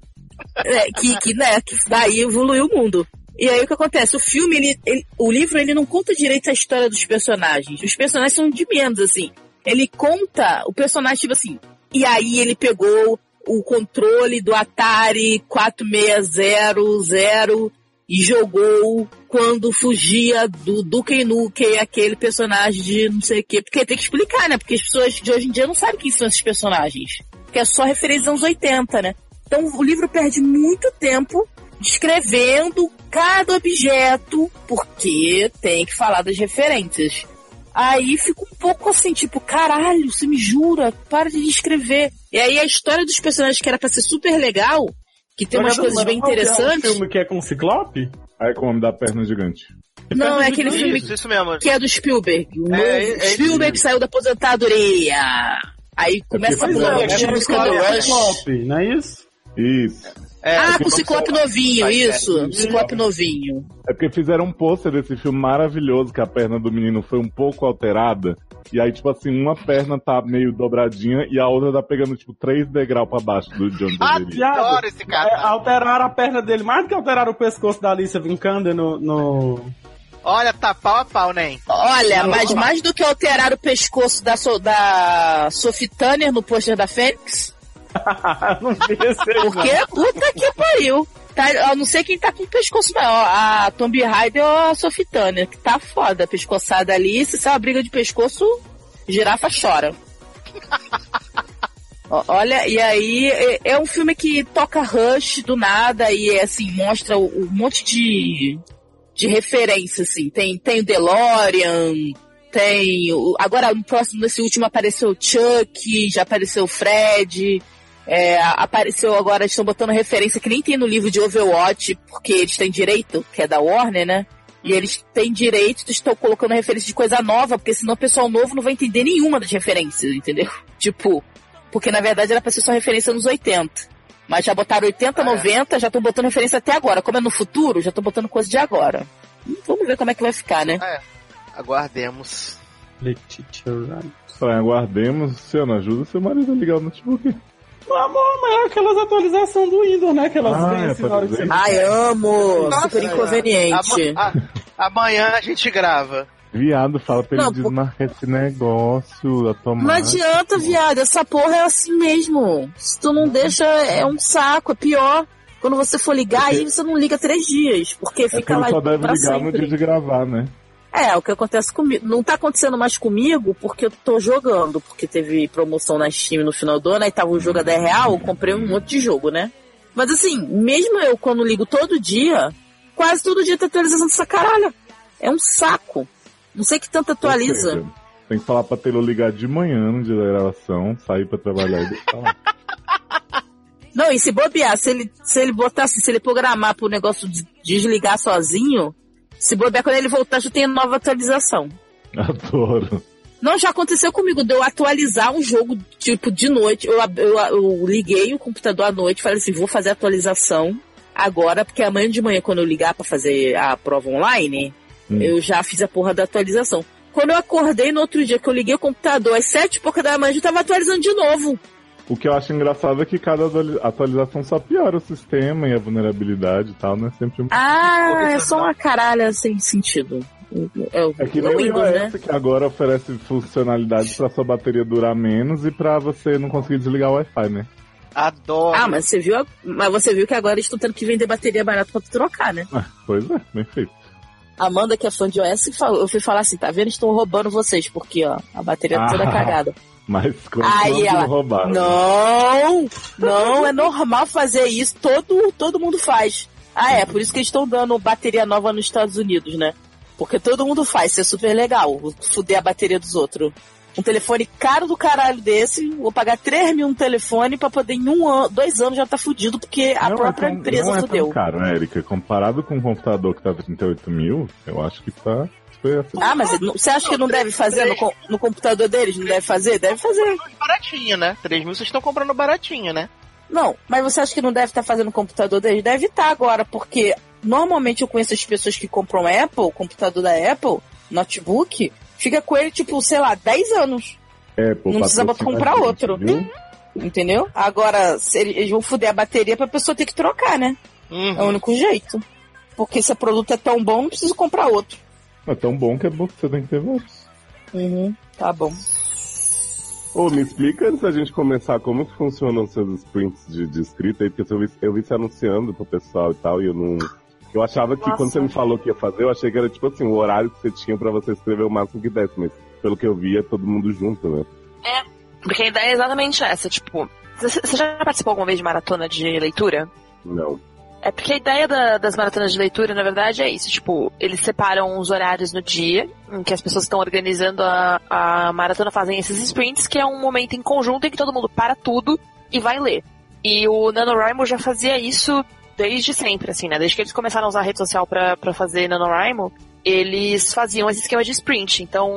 Speaker 6: É, que, que, né, que daí evoluiu o mundo. E aí o que acontece? O filme, ele, ele- o livro, ele não conta direito a história dos personagens. Os personagens são de menos, assim. Ele conta o personagem, tipo assim, e aí ele pegou o controle do Atari 4600 e jogou quando fugia do Duke Nukem, aquele personagem de não sei o quê. Porque tem que explicar, né? Porque as pessoas de hoje em dia não sabem quem são esses personagens. Porque é só referência anos 80, né? Então o livro perde muito tempo descrevendo cada objeto, porque tem que falar das referências. Aí fica um pouco assim, tipo, caralho, você me jura? Para de descrever. E aí a história dos personagens que era pra ser super legal, que tem umas
Speaker 5: Mas
Speaker 6: coisas bem
Speaker 5: qual que É um
Speaker 6: interessantes.
Speaker 5: filme que é com Ciclope?
Speaker 2: Aí com o homem da perna gigante.
Speaker 6: Não, é aquele filme
Speaker 7: Isso, isso mesmo.
Speaker 6: que é do Spielberg. O
Speaker 7: É, é
Speaker 6: Spielberg saiu da aposentadoria. Aí começa a pular
Speaker 2: é,
Speaker 6: de
Speaker 2: é
Speaker 6: música
Speaker 2: porque
Speaker 6: do
Speaker 2: é
Speaker 6: Rush.
Speaker 5: Ciclope, não é isso?
Speaker 2: Isso.
Speaker 7: É,
Speaker 6: Ah, com o Ciclope novinho,
Speaker 7: Vai, é.
Speaker 6: isso. Ciclope novinho.
Speaker 2: É porque fizeram um pôster desse filme maravilhoso que a perna do menino foi um pouco alterada. E aí, tipo assim, uma perna tá meio dobradinha e a outra tá pegando, tipo, três degraus pra baixo do de onde
Speaker 7: Ah,
Speaker 2: deveria.
Speaker 7: adoro esse
Speaker 5: É,
Speaker 7: cara.
Speaker 5: alteraram a perna dele mais do que alteraram o pescoço da Alicia Vikander no, no...
Speaker 7: Olha, tá pau a pau, né?
Speaker 6: Olha, mas mais do que alterar o pescoço da, so, da Sophie Turner no pôster da Fênix, [LAUGHS]
Speaker 5: não aí, não.
Speaker 6: porque puta que pariu. Tá, eu não sei quem tá com o pescoço maior, a Tomb Raider ou a Sophie Turner, que tá foda, pescoçada ali, se sai uma briga de pescoço, girafa chora. [LAUGHS] Olha, e aí é, é um filme que toca Rush do nada e é, assim, mostra um monte de, de referência, assim. Tem, tem o DeLorean, tem. o- agora, no próximo, nesse último, apareceu o Chuck, já apareceu o Fred. É, apareceu agora, estão botando referência que nem tem no livro de Overwatch, porque eles têm direito, que é da Warner, né? E eles têm direito, estão colocando referência de coisa nova, porque senão o pessoal novo não vai entender nenhuma das referências, entendeu? [LAUGHS] Tipo, porque na verdade era pra ser só referência nos 80. Mas já botaram 80, 90, já estão botando referência até agora. Como é no futuro, já estão botando coisa de agora. Vamos ver como é que vai ficar, né?
Speaker 7: Aguardemos.
Speaker 5: Letitia Wright.
Speaker 2: Só aguardemos. Luciano, ajuda seu marido a ligar o notebook.
Speaker 5: Meu amor, mas é aquelas atualizações do Windows, né? Que elas
Speaker 2: Ah,
Speaker 5: vêm
Speaker 2: é
Speaker 5: assim na hora que você...
Speaker 6: Ai, amo!
Speaker 7: Nossa,
Speaker 6: Super inconveniente.
Speaker 7: Ama- a- amanhã a gente grava.
Speaker 2: Viado, fala pra ele desmarcar esse negócio, a tomar.
Speaker 6: Não adianta, viado. Essa porra é assim mesmo. Se tu não deixa, é um saco, é pior. Quando você for ligar, aí você não liga três dias, porque
Speaker 2: É que
Speaker 6: fica
Speaker 2: ele
Speaker 6: lá
Speaker 2: só deve
Speaker 6: pra
Speaker 2: ligar no
Speaker 6: sempre.
Speaker 2: dia de gravar, né?
Speaker 6: É, o que acontece comigo. Não tá acontecendo mais comigo porque eu tô jogando, porque teve promoção na Steam no final do ano, aí tava o jogo a 10 real, eu comprei um monte de jogo, né? Mas assim, mesmo eu quando ligo todo dia, quase todo dia tá atualização dessa caralho. É um saco. Não sei que tanto atualiza.
Speaker 2: Tem que falar pra Taylor ligar de manhã no dia da gravação, sair pra trabalhar e deixar lá.
Speaker 6: Não, e se bobear, se ele, se ele botar assim, se ele programar pro negócio de desligar sozinho, se bobear quando ele voltar já tem nova atualização.
Speaker 2: Adoro.
Speaker 6: Não, já aconteceu comigo, de eu atualizar um jogo, tipo, de noite. Eu, eu, eu liguei o computador à noite, falei assim, vou fazer a atualização agora, porque amanhã de manhã, quando eu ligar pra fazer a prova online,
Speaker 2: Hum.
Speaker 6: eu já fiz a porra da atualização. Quando eu acordei no outro dia que eu liguei o computador, às sete e pouca da manhã, já tava atualizando de novo.
Speaker 2: O que eu acho engraçado é que cada atuali- atualização só piora o sistema e a vulnerabilidade e tal, né? Sempre um...
Speaker 6: Ah, é só uma caralha sem sentido. É o,
Speaker 2: É que
Speaker 6: é
Speaker 2: nem o
Speaker 6: Windows, né?
Speaker 2: iOS, que agora oferece funcionalidades pra sua bateria durar menos e pra você não conseguir desligar o Wi-Fi, né?
Speaker 7: Adoro.
Speaker 6: Ah, mas você viu, a- mas você viu que agora eles estão tendo que vender bateria barata pra tu trocar, né?
Speaker 2: Ah, pois é, bem feito.
Speaker 6: Amanda, que é fã de iOS, falou, eu fui falar assim, tá vendo? Estão roubando vocês, porque, ó, a bateria tá toda
Speaker 2: Ah.
Speaker 6: cagada.
Speaker 2: Mas quando
Speaker 6: Aí ela,
Speaker 2: roubaram.
Speaker 6: Não, não, é normal fazer isso, todo, todo mundo faz. Ah, é, por isso que eles estão dando bateria nova nos Estados Unidos, né? Porque todo mundo faz, isso é super legal, fuder a bateria dos outros. Um telefone caro do caralho desse, vou pagar 3 mil no telefone pra poder em um ano, dois anos já tá fudido, porque a
Speaker 2: Não é
Speaker 6: própria
Speaker 2: tão-
Speaker 6: empresa
Speaker 2: não é
Speaker 6: fudeu.
Speaker 2: tão caro, né, Erika? Comparado com um computador que tá 38 mil, eu acho que tá...
Speaker 6: Ah, mas você acha que não deve fazer no, no computador deles? Não deve fazer? Deve fazer.
Speaker 7: Baratinho, né? 3 mil vocês estão comprando baratinho, né?
Speaker 6: Não, mas você acha que não deve estar fazendo no computador deles? Deve estar agora, porque normalmente eu conheço as pessoas que compram Apple, computador da Apple, notebook, fica com ele, tipo, sei lá, 10 anos.
Speaker 2: É, pô,
Speaker 6: Não precisa comprar outro.
Speaker 2: Viu?
Speaker 6: Entendeu? Agora, se eles vão fuder a bateria pra pessoa ter que trocar, né? É o
Speaker 7: Uhum.
Speaker 6: único jeito. Porque se o produto é tão bom, não preciso comprar outro.
Speaker 2: É tão bom que é bom que você tem que ter vários.
Speaker 6: Uhum. Tá bom.
Speaker 8: Ô, me explica antes da gente começar como que funcionam os seus sprints de, de escrita aí, porque eu vi, eu vi você anunciando pro pessoal e tal, e eu não. Eu achava que
Speaker 6: Nossa.
Speaker 8: quando você me falou que ia fazer, eu achei que era tipo assim, o horário que você tinha pra você escrever o máximo que desse, mas pelo que eu vi é todo mundo junto, né?
Speaker 9: Porque a ideia é exatamente essa, tipo, você você já participou alguma vez de maratona de leitura?
Speaker 8: Não.
Speaker 9: É porque a ideia da- das maratonas de leitura, na verdade, é isso. Tipo, eles separam os horários no dia em que as pessoas estão organizando a, a maratona, fazem esses sprints, que é um momento em conjunto em que todo mundo para tudo e vai ler. E o NaNoWriMo já fazia isso desde sempre, assim, né? Desde que eles começaram a usar a rede social pra, pra fazer NaNoWriMo, eles faziam esse esquema de sprint. Então,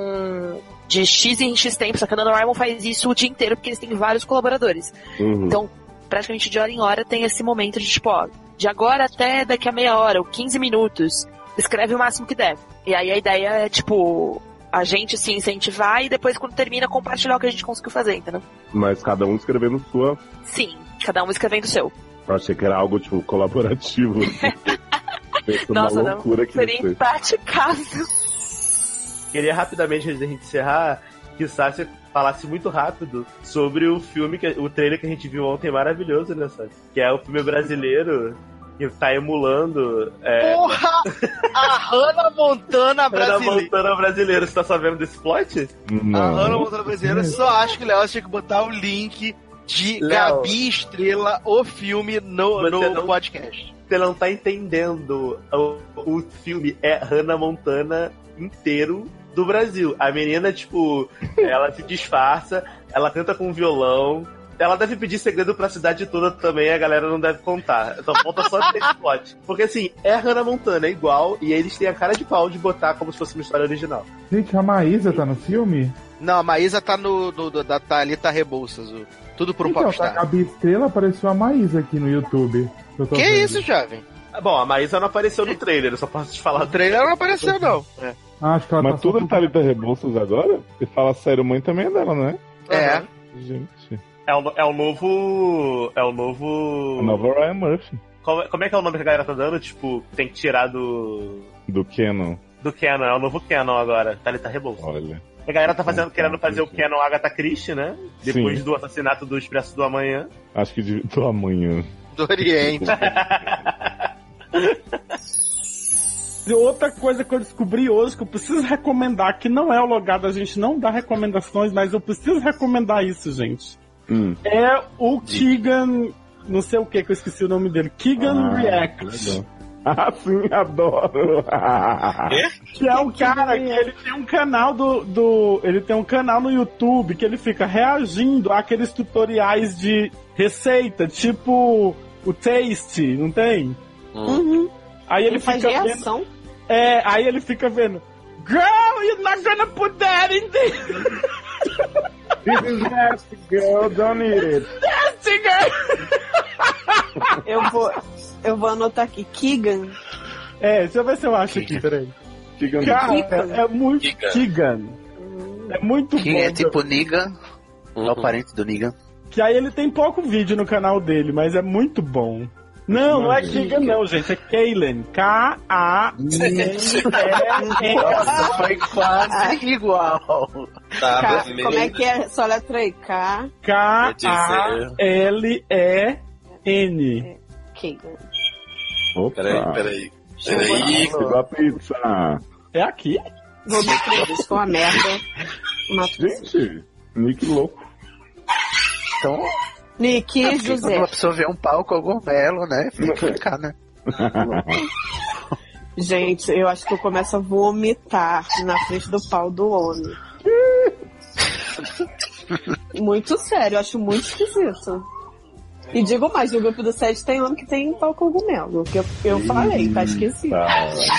Speaker 9: de X em X tempo, só que a NaNoWriMo faz isso o dia inteiro, porque eles têm vários colaboradores.
Speaker 8: Uhum.
Speaker 9: Então, praticamente de hora em hora tem esse momento de tipo, ó, de agora até daqui a meia hora, ou 15 minutos, escreve o máximo que der. E aí a ideia é, tipo, a gente se incentivar e depois, quando termina, compartilhar o que a gente conseguiu fazer, entendeu?
Speaker 8: Mas cada um escrevendo sua.
Speaker 9: Sim, cada um escrevendo o seu.
Speaker 8: Eu achei que era algo, tipo, colaborativo. [LAUGHS] Numa
Speaker 9: Nossa, não.
Speaker 8: loucura que
Speaker 9: Seria impraticável.
Speaker 3: Queria rapidamente, antes da gente encerrar, que o Sassi falasse muito rápido sobre o filme, que, o trailer que a gente viu ontem maravilhoso, né, Sassi? Que é o filme brasileiro que tá emulando é,
Speaker 7: Porra! A Hannah Montana
Speaker 3: Hannah
Speaker 7: brasileira.
Speaker 3: Montana brasileiro. Você tá sabendo desse plot?
Speaker 7: A Hannah
Speaker 2: Não.
Speaker 7: Montana brasileira. Só acho que o Léo tinha que botar o link de
Speaker 3: Léo.
Speaker 7: Gabi Estrela, o filme, no, no
Speaker 3: não-
Speaker 7: podcast.
Speaker 3: Você não tá entendendo. O, o filme é Hannah Montana inteiro do Brasil. A menina, tipo, ela se disfarça, ela canta com violão. Ela deve pedir segredo pra cidade toda também, a galera não deve contar. Só falta só ter [LAUGHS] plot. Porque assim, é Hannah Montana, é igual, e eles têm a cara de pau de botar como se fosse uma história original.
Speaker 10: Gente, a Maísa tá no filme?
Speaker 7: Não, a Maísa tá no, no da Thalita Rebouças. o- Tudo por um
Speaker 10: então, tá a
Speaker 7: popstar.
Speaker 10: Gabi Estrela apareceu a Maísa aqui no YouTube. eu tô
Speaker 7: Que
Speaker 10: vendo.
Speaker 7: isso, jovem?
Speaker 3: Bom, a Maísa não apareceu no trailer, eu só posso te falar.
Speaker 7: O trailer não apareceu, não. É.
Speaker 10: Ah, acho que ela
Speaker 2: Mas
Speaker 10: tá
Speaker 2: tudo é Thalita Rebouças agora? E fala sério, mãe também é dela, né?
Speaker 7: É.
Speaker 2: Gente.
Speaker 3: É o, é o novo. É o novo.
Speaker 2: A nova Ryan Murphy.
Speaker 3: Como, como é que é o nome que a galera tá dando? Tipo, tem que tirar do.
Speaker 2: Do Canon.
Speaker 3: Do Canon, é o novo Canon agora. Thalita Rebouças.
Speaker 2: Olha.
Speaker 3: A galera tá fazendo, querendo fazer o Canon Agatha Christie, né? Depois
Speaker 2: Sim.
Speaker 3: do assassinato do Expresso do Amanhã.
Speaker 2: Acho que de, do amanhã.
Speaker 7: Do Oriente. [LAUGHS] [LAUGHS]
Speaker 5: E outra coisa que eu descobri hoje que eu preciso recomendar, que não é o logado, a gente não dá recomendações, mas eu preciso recomendar isso, gente.
Speaker 2: Hum.
Speaker 5: É o Keegan, não sei o que que eu esqueci o nome dele, Keegan React.
Speaker 2: legal. Ah, [LAUGHS] sim, adoro.
Speaker 5: Que é um cara que ele tem um canal do, do. Ele tem um canal no YouTube que ele fica reagindo àqueles tutoriais de receita, tipo o Taste, não tem?
Speaker 6: Uhum.
Speaker 5: Aí ele,
Speaker 11: Ele faz
Speaker 5: fica vendo. É, aí ele fica vendo. Girl, you're not gonna put that in there!
Speaker 10: This is nasty, girl, don't eat it. [LAUGHS]
Speaker 5: Nasty girl!
Speaker 11: Eu vou, eu vou anotar aqui. Keegan.
Speaker 5: É, deixa eu ver se eu acho aqui, peraí.
Speaker 2: Keegan
Speaker 5: Cara,
Speaker 11: Keegan.
Speaker 5: é, é muito.
Speaker 12: Keegan.
Speaker 5: Keegan. É muito
Speaker 12: Que
Speaker 5: bom.
Speaker 12: é tipo Negan. É o parente do Negan.
Speaker 5: Que aí ele tem pouco vídeo no canal dele, mas é muito bom. Não, não é Keegan não, gente. É Kaylen.
Speaker 12: Nossa, foi quase igual.
Speaker 13: Tá,
Speaker 11: como é que é? Só letra aí. K.
Speaker 5: K-A-L-E-N.
Speaker 11: Keegan.
Speaker 2: Opa.
Speaker 13: Peraí, peraí. Peraí.
Speaker 2: Chegou a pizza.
Speaker 5: É aqui?
Speaker 11: Vou me isso com uma merda.
Speaker 2: Gente, Nick louco.
Speaker 12: Então,
Speaker 11: Nick
Speaker 12: é, porque quando
Speaker 11: José.
Speaker 12: uma pessoa vê um pau cogumelo, né? Tem que ficar, né?
Speaker 11: Gente, eu acho que eu começo a vomitar na frente do pau do homem. muito sério, eu acho muito esquisito. E digo mais, no grupo do sete tem homem que tem pau cogumelo. Que eu, eu falei, tá esquecido.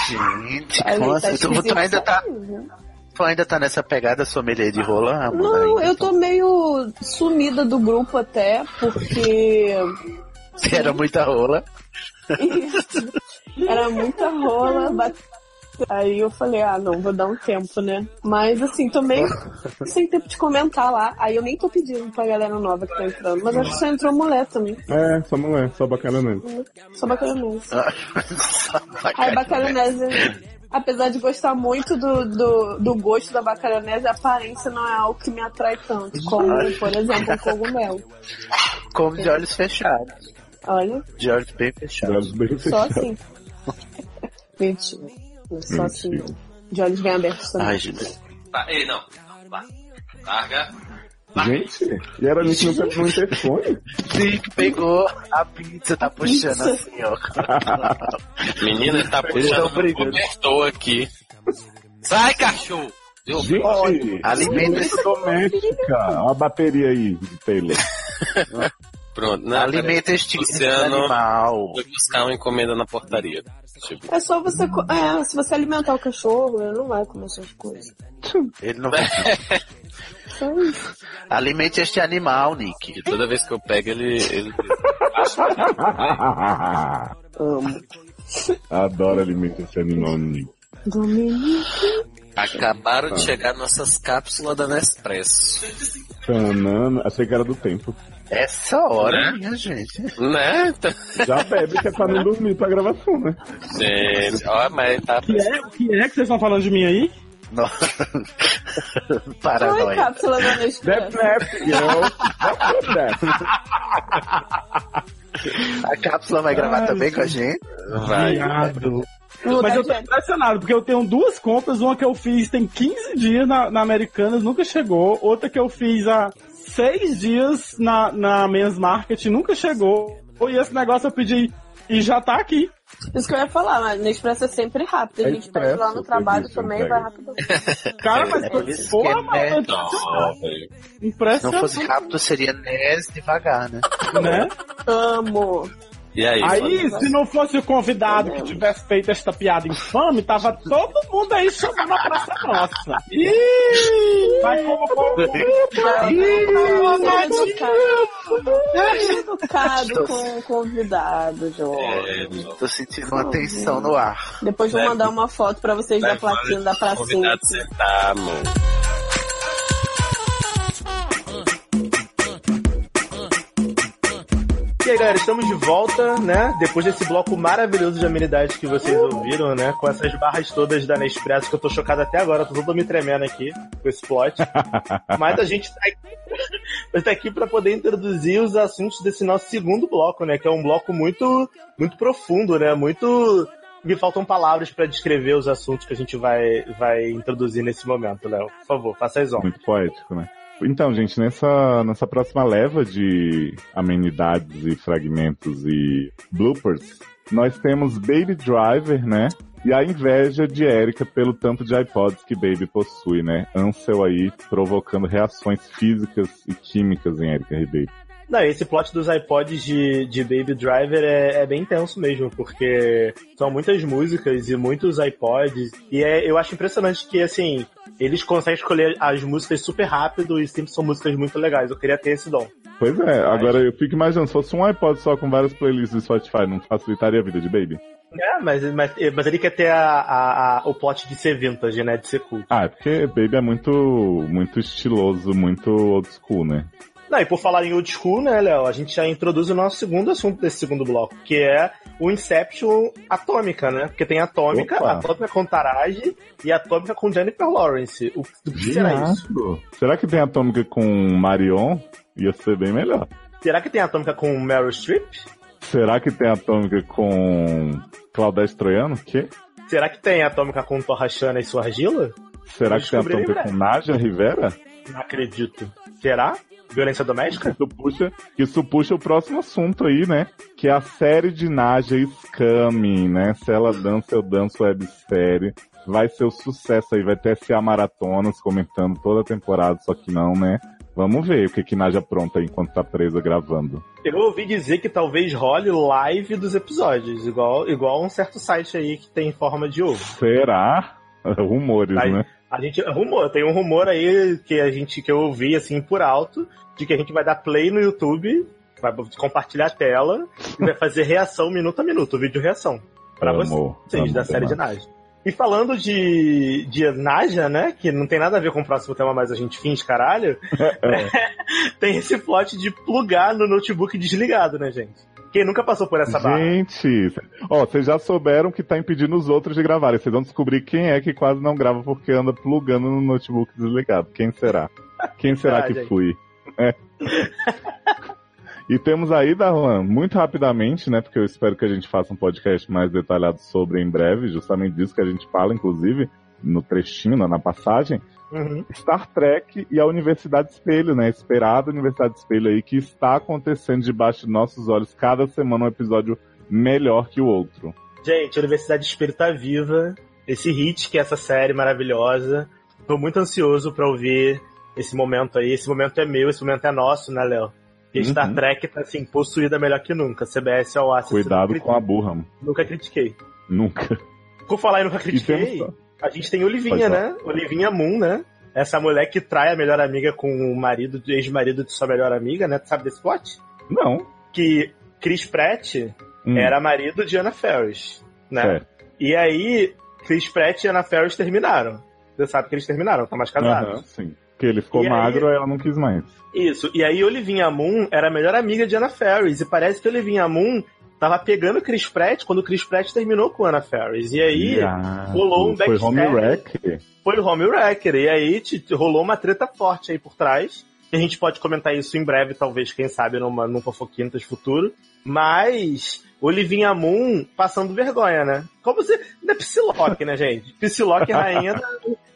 Speaker 12: Gente,
Speaker 11: Aí,
Speaker 12: nossa,
Speaker 11: tá
Speaker 12: tu, tu
Speaker 11: esquisito
Speaker 12: ainda tá,
Speaker 11: mesmo.
Speaker 12: Tu ainda tá nessa pegada sommelier de rola?
Speaker 11: Não,
Speaker 12: ainda?
Speaker 11: eu tô meio sumida do grupo até, porque. [LAUGHS]
Speaker 12: Era muita rola.
Speaker 11: Isso. Era muita rola. Aí eu falei, ah, não, vou dar um tempo, né? Mas assim, também [LAUGHS] sem tempo de comentar lá. Aí eu nem tô pedindo pra galera nova que tá entrando, mas acho que só entrou mulher também.
Speaker 8: É, só mulher, só bacananese.
Speaker 11: Só bacananese. Aí [LAUGHS] bacananese, apesar de gostar muito do, do, do gosto da bacananese, a aparência não é algo que me atrai tanto, como, por exemplo, o cogumelo.
Speaker 12: Como de olhos fechados.
Speaker 11: Olha,
Speaker 12: De olhos bem fechados.
Speaker 8: Olhos bem
Speaker 11: só
Speaker 8: fechados.
Speaker 11: assim. Mentira. Só assim. De olhos bem abertos também.
Speaker 12: Ai, gente.
Speaker 14: Tá, ei, não. Vai. Larga.
Speaker 8: Gente, e era nisso que não pegou no interfone?
Speaker 12: Sim, pegou a pizza, tá puxando
Speaker 11: Pizza.
Speaker 12: assim, ó. [LAUGHS]
Speaker 14: Menina, ele tá
Speaker 12: Eles
Speaker 14: puxando um cobertor aqui. Sai, cachorro!
Speaker 8: Gente,
Speaker 12: Alimenta esse
Speaker 8: doméstica. Olha a bateria aí Taylor.
Speaker 14: Pronto. Não,
Speaker 12: Alimenta este, animal.
Speaker 14: foi buscar uma encomenda na portaria. Tipo,
Speaker 11: É só você. É, se você alimentar o cachorro, ele não vai comer essas coisas.
Speaker 12: Ele não vai. [LAUGHS]
Speaker 11: Só isso.
Speaker 12: Alimente este animal, Nick.
Speaker 14: e toda vez que eu pego ele. ele...
Speaker 11: Amo.
Speaker 8: Adoro alimentar esse animal. Nick.
Speaker 11: Dominique.
Speaker 14: Acabaram de chegar nossas cápsulas da Nespresso.
Speaker 8: Tanana, achei que era do tempo.
Speaker 12: Essa hora,
Speaker 14: Né?
Speaker 12: minha gente.
Speaker 14: Né?
Speaker 8: Já bebe que é pra não dormir pra gravação, né?
Speaker 14: Gente, ó, mas tá.
Speaker 5: Que é, o que é que vocês estão falando de mim aí?
Speaker 11: Oi, [LAUGHS]
Speaker 12: Paranoia.
Speaker 11: cápsula da.
Speaker 8: Nap, girl. Death Nap.
Speaker 12: A cápsula vai gravar também com a gente?
Speaker 14: Vai.
Speaker 5: Viado. Mas eu tô impressionado, porque eu tenho duas compras, uma que eu fiz tem 15 dias na, na Americanas, nunca chegou, outra que eu fiz há 6 dias na, na Men's Market, nunca chegou, e esse negócio eu pedi e já tá aqui.
Speaker 11: Isso que eu ia falar, mas Nespresso é sempre rápido. A
Speaker 8: É
Speaker 11: gente pede lá no
Speaker 8: expresso,
Speaker 11: trabalho
Speaker 8: você
Speaker 11: também, vai rápido. [LAUGHS]
Speaker 5: Cara, mas
Speaker 12: É, por isso
Speaker 5: porra,
Speaker 12: é
Speaker 5: mano,
Speaker 12: né?
Speaker 5: é
Speaker 14: Não, velho.
Speaker 12: Se
Speaker 5: impressionante,
Speaker 12: não fosse rápido, seria NES devagar, né?
Speaker 5: né?
Speaker 11: Amo.
Speaker 14: E aí?
Speaker 5: Aí, se não fosse o convidado que tivesse feito esta piada infame, tava todo mundo aí chamando a praça nossa. Ih, vai como
Speaker 11: Educado com o convidado, João.
Speaker 14: É,
Speaker 12: Tô sentindo uma tensão no ar.
Speaker 11: Depois vou mandar uma foto pra vocês da plaquinha da pracinha.
Speaker 14: Convidado sentar, amor.
Speaker 3: Aí, galera, estamos de volta, né? Depois desse bloco maravilhoso de amenidades que vocês ouviram, né? Com essas barras todas da Nespresso, que eu tô chocado até agora, tô todo me tremendo aqui com esse plot. [LAUGHS] Mas a gente tá aqui, [LAUGHS] tá aqui pra poder introduzir os assuntos desse nosso segundo bloco, né? Que é um bloco muito, muito profundo, né? Muito. Me faltam palavras pra descrever os assuntos que a gente vai, vai introduzir nesse momento, Léo. Por favor, faça as honras.
Speaker 2: Muito poético, né? Então, gente, nessa, nessa próxima leva de amenidades e fragmentos e bloopers, nós temos Baby Driver, né? E a inveja de Erika pelo tanto de iPods que Baby possui, né? Ansel aí provocando reações físicas e químicas em Erika Ribeiro.
Speaker 3: Não, esse plot dos iPods de, de Baby Driver é, é bem intenso mesmo, porque são muitas músicas e muitos iPods. E é, eu acho impressionante que, assim, eles conseguem escolher as músicas super rápido e sempre são músicas muito legais. Eu queria ter esse dom.
Speaker 2: Pois é, agora eu fico imaginando, se fosse um iPod só com várias playlists do Spotify, não facilitaria a vida de Baby?
Speaker 3: É, mas, mas, mas ele quer ter a, a- a- o plot de ser vintage, né? De ser cool.
Speaker 2: Ah, é porque Baby é muito, muito estiloso, muito old school, né?
Speaker 3: Não, e por falar em old school, né, Léo, a gente já introduz o nosso segundo assunto desse segundo bloco, que é o Inception Atômica, né? Porque tem Atômica,
Speaker 2: Opa.
Speaker 3: Atômica com Taraj e Atômica com Jennifer Lawrence. O, que será isso?
Speaker 2: Será que tem atômica com Marion? Ia ser bem melhor.
Speaker 3: Será que tem Atômica com Meryl Streep?
Speaker 2: Será que tem atômica com Claudete Troiano? Que?
Speaker 3: Será que tem Atômica com Torrachana e sua argila?
Speaker 2: Será
Speaker 3: Vamos
Speaker 2: que tem atômica com Nádia Rivera?
Speaker 3: Não acredito. Será? Violência doméstica?
Speaker 2: Isso puxa, isso puxa o próximo assunto aí, né? Que é a série de Nádia Scamming, né? Se ela dança, eu danço websérie. Vai ser o sucesso aí, vai ter SA Maratonas comentando toda a temporada, só que não, né? Vamos ver o que que Nádia apronta aí enquanto tá presa gravando.
Speaker 3: Eu ouvi dizer que talvez role live dos episódios, igual, igual um certo site aí que tem forma de ovo.
Speaker 2: Será? [LAUGHS] Rumores,
Speaker 3: Aí-
Speaker 2: né?
Speaker 3: A gente, rumor, tem um rumor aí que a gente, que eu ouvi assim por alto, de que a gente vai dar play no YouTube, vai compartilhar a tela e vai fazer reação minuto a minuto, vídeo reação. Pra
Speaker 2: Amo,
Speaker 3: vocês,
Speaker 2: amo
Speaker 3: da série de. Nage. E falando de, de Naja, né? Que não tem nada a ver com o próximo tema, mas a gente finge caralho. [LAUGHS] [LAUGHS] tem esse plot de plugar no notebook desligado, né, gente? Quem nunca passou por essa barra?
Speaker 2: Gente, ó, vocês já souberam que tá impedindo os outros de gravarem. Vocês vão descobrir quem é que quase não grava porque anda plugando no notebook desligado. Quem será? Quem será
Speaker 3: Ah,
Speaker 2: que
Speaker 3: gente.
Speaker 2: fui? É. E temos aí, Darlan, muito rapidamente, né? Porque eu espero que a gente faça um podcast mais detalhado sobre em breve, justamente disso que a gente fala, inclusive, no trechinho, na na passagem.
Speaker 3: Uhum.
Speaker 2: Star Trek e a Universidade Espelho, né? Esperada Universidade Espelho aí, que está acontecendo debaixo de nossos olhos cada semana um episódio melhor que o outro.
Speaker 3: Gente, a Universidade Espelho tá viva. Esse hit que é essa série maravilhosa. Tô muito ansioso pra ouvir esse momento aí. Esse momento é meu, esse momento é nosso, né, Léo? Porque
Speaker 2: Uhum.
Speaker 3: Star Trek tá assim, possuída melhor que nunca. CBS ao Oasis.
Speaker 2: Cuidado com a burra, mano.
Speaker 3: nunca critiquei.
Speaker 2: Nunca.
Speaker 3: Por falar em nunca
Speaker 2: E
Speaker 3: critiquei,
Speaker 2: temos...
Speaker 3: a gente tem Olivinha,
Speaker 2: Pode
Speaker 3: né? Olivinha Moon, né? Essa mulher que trai a melhor amiga com o marido, ex-marido de sua melhor amiga, né? Tu sabe desse plot?
Speaker 2: Não.
Speaker 3: Que Chris Pratt
Speaker 2: Hum,
Speaker 3: era marido de Anna Ferris, né?
Speaker 2: certo.
Speaker 3: E aí, Chris Pratt e Anna Ferris terminaram. Você sabe que eles terminaram, tá mais casados.
Speaker 2: Sim. Porque ele ficou
Speaker 3: E
Speaker 2: magro, aí ela não quis mais.
Speaker 3: Isso. E aí, Olivinha Moon era a melhor amiga de Anna Ferris. E parece que Olivinha Moon tava pegando Chris Pratt quando Chris Pratt terminou com Anna Ferris. E aí,
Speaker 2: Ah,
Speaker 3: rolou um
Speaker 2: Foi home
Speaker 3: backstab.
Speaker 2: wreck.
Speaker 3: foi o Home Wrecker. E aí rolou uma treta forte aí por trás. E a gente pode comentar isso em breve, talvez, quem sabe, numa, num Fofoquintas futuro. Mas, Olivinha Moon passando vergonha, né? Como se. Não é Psylocke, né, gente? Psylocke rainha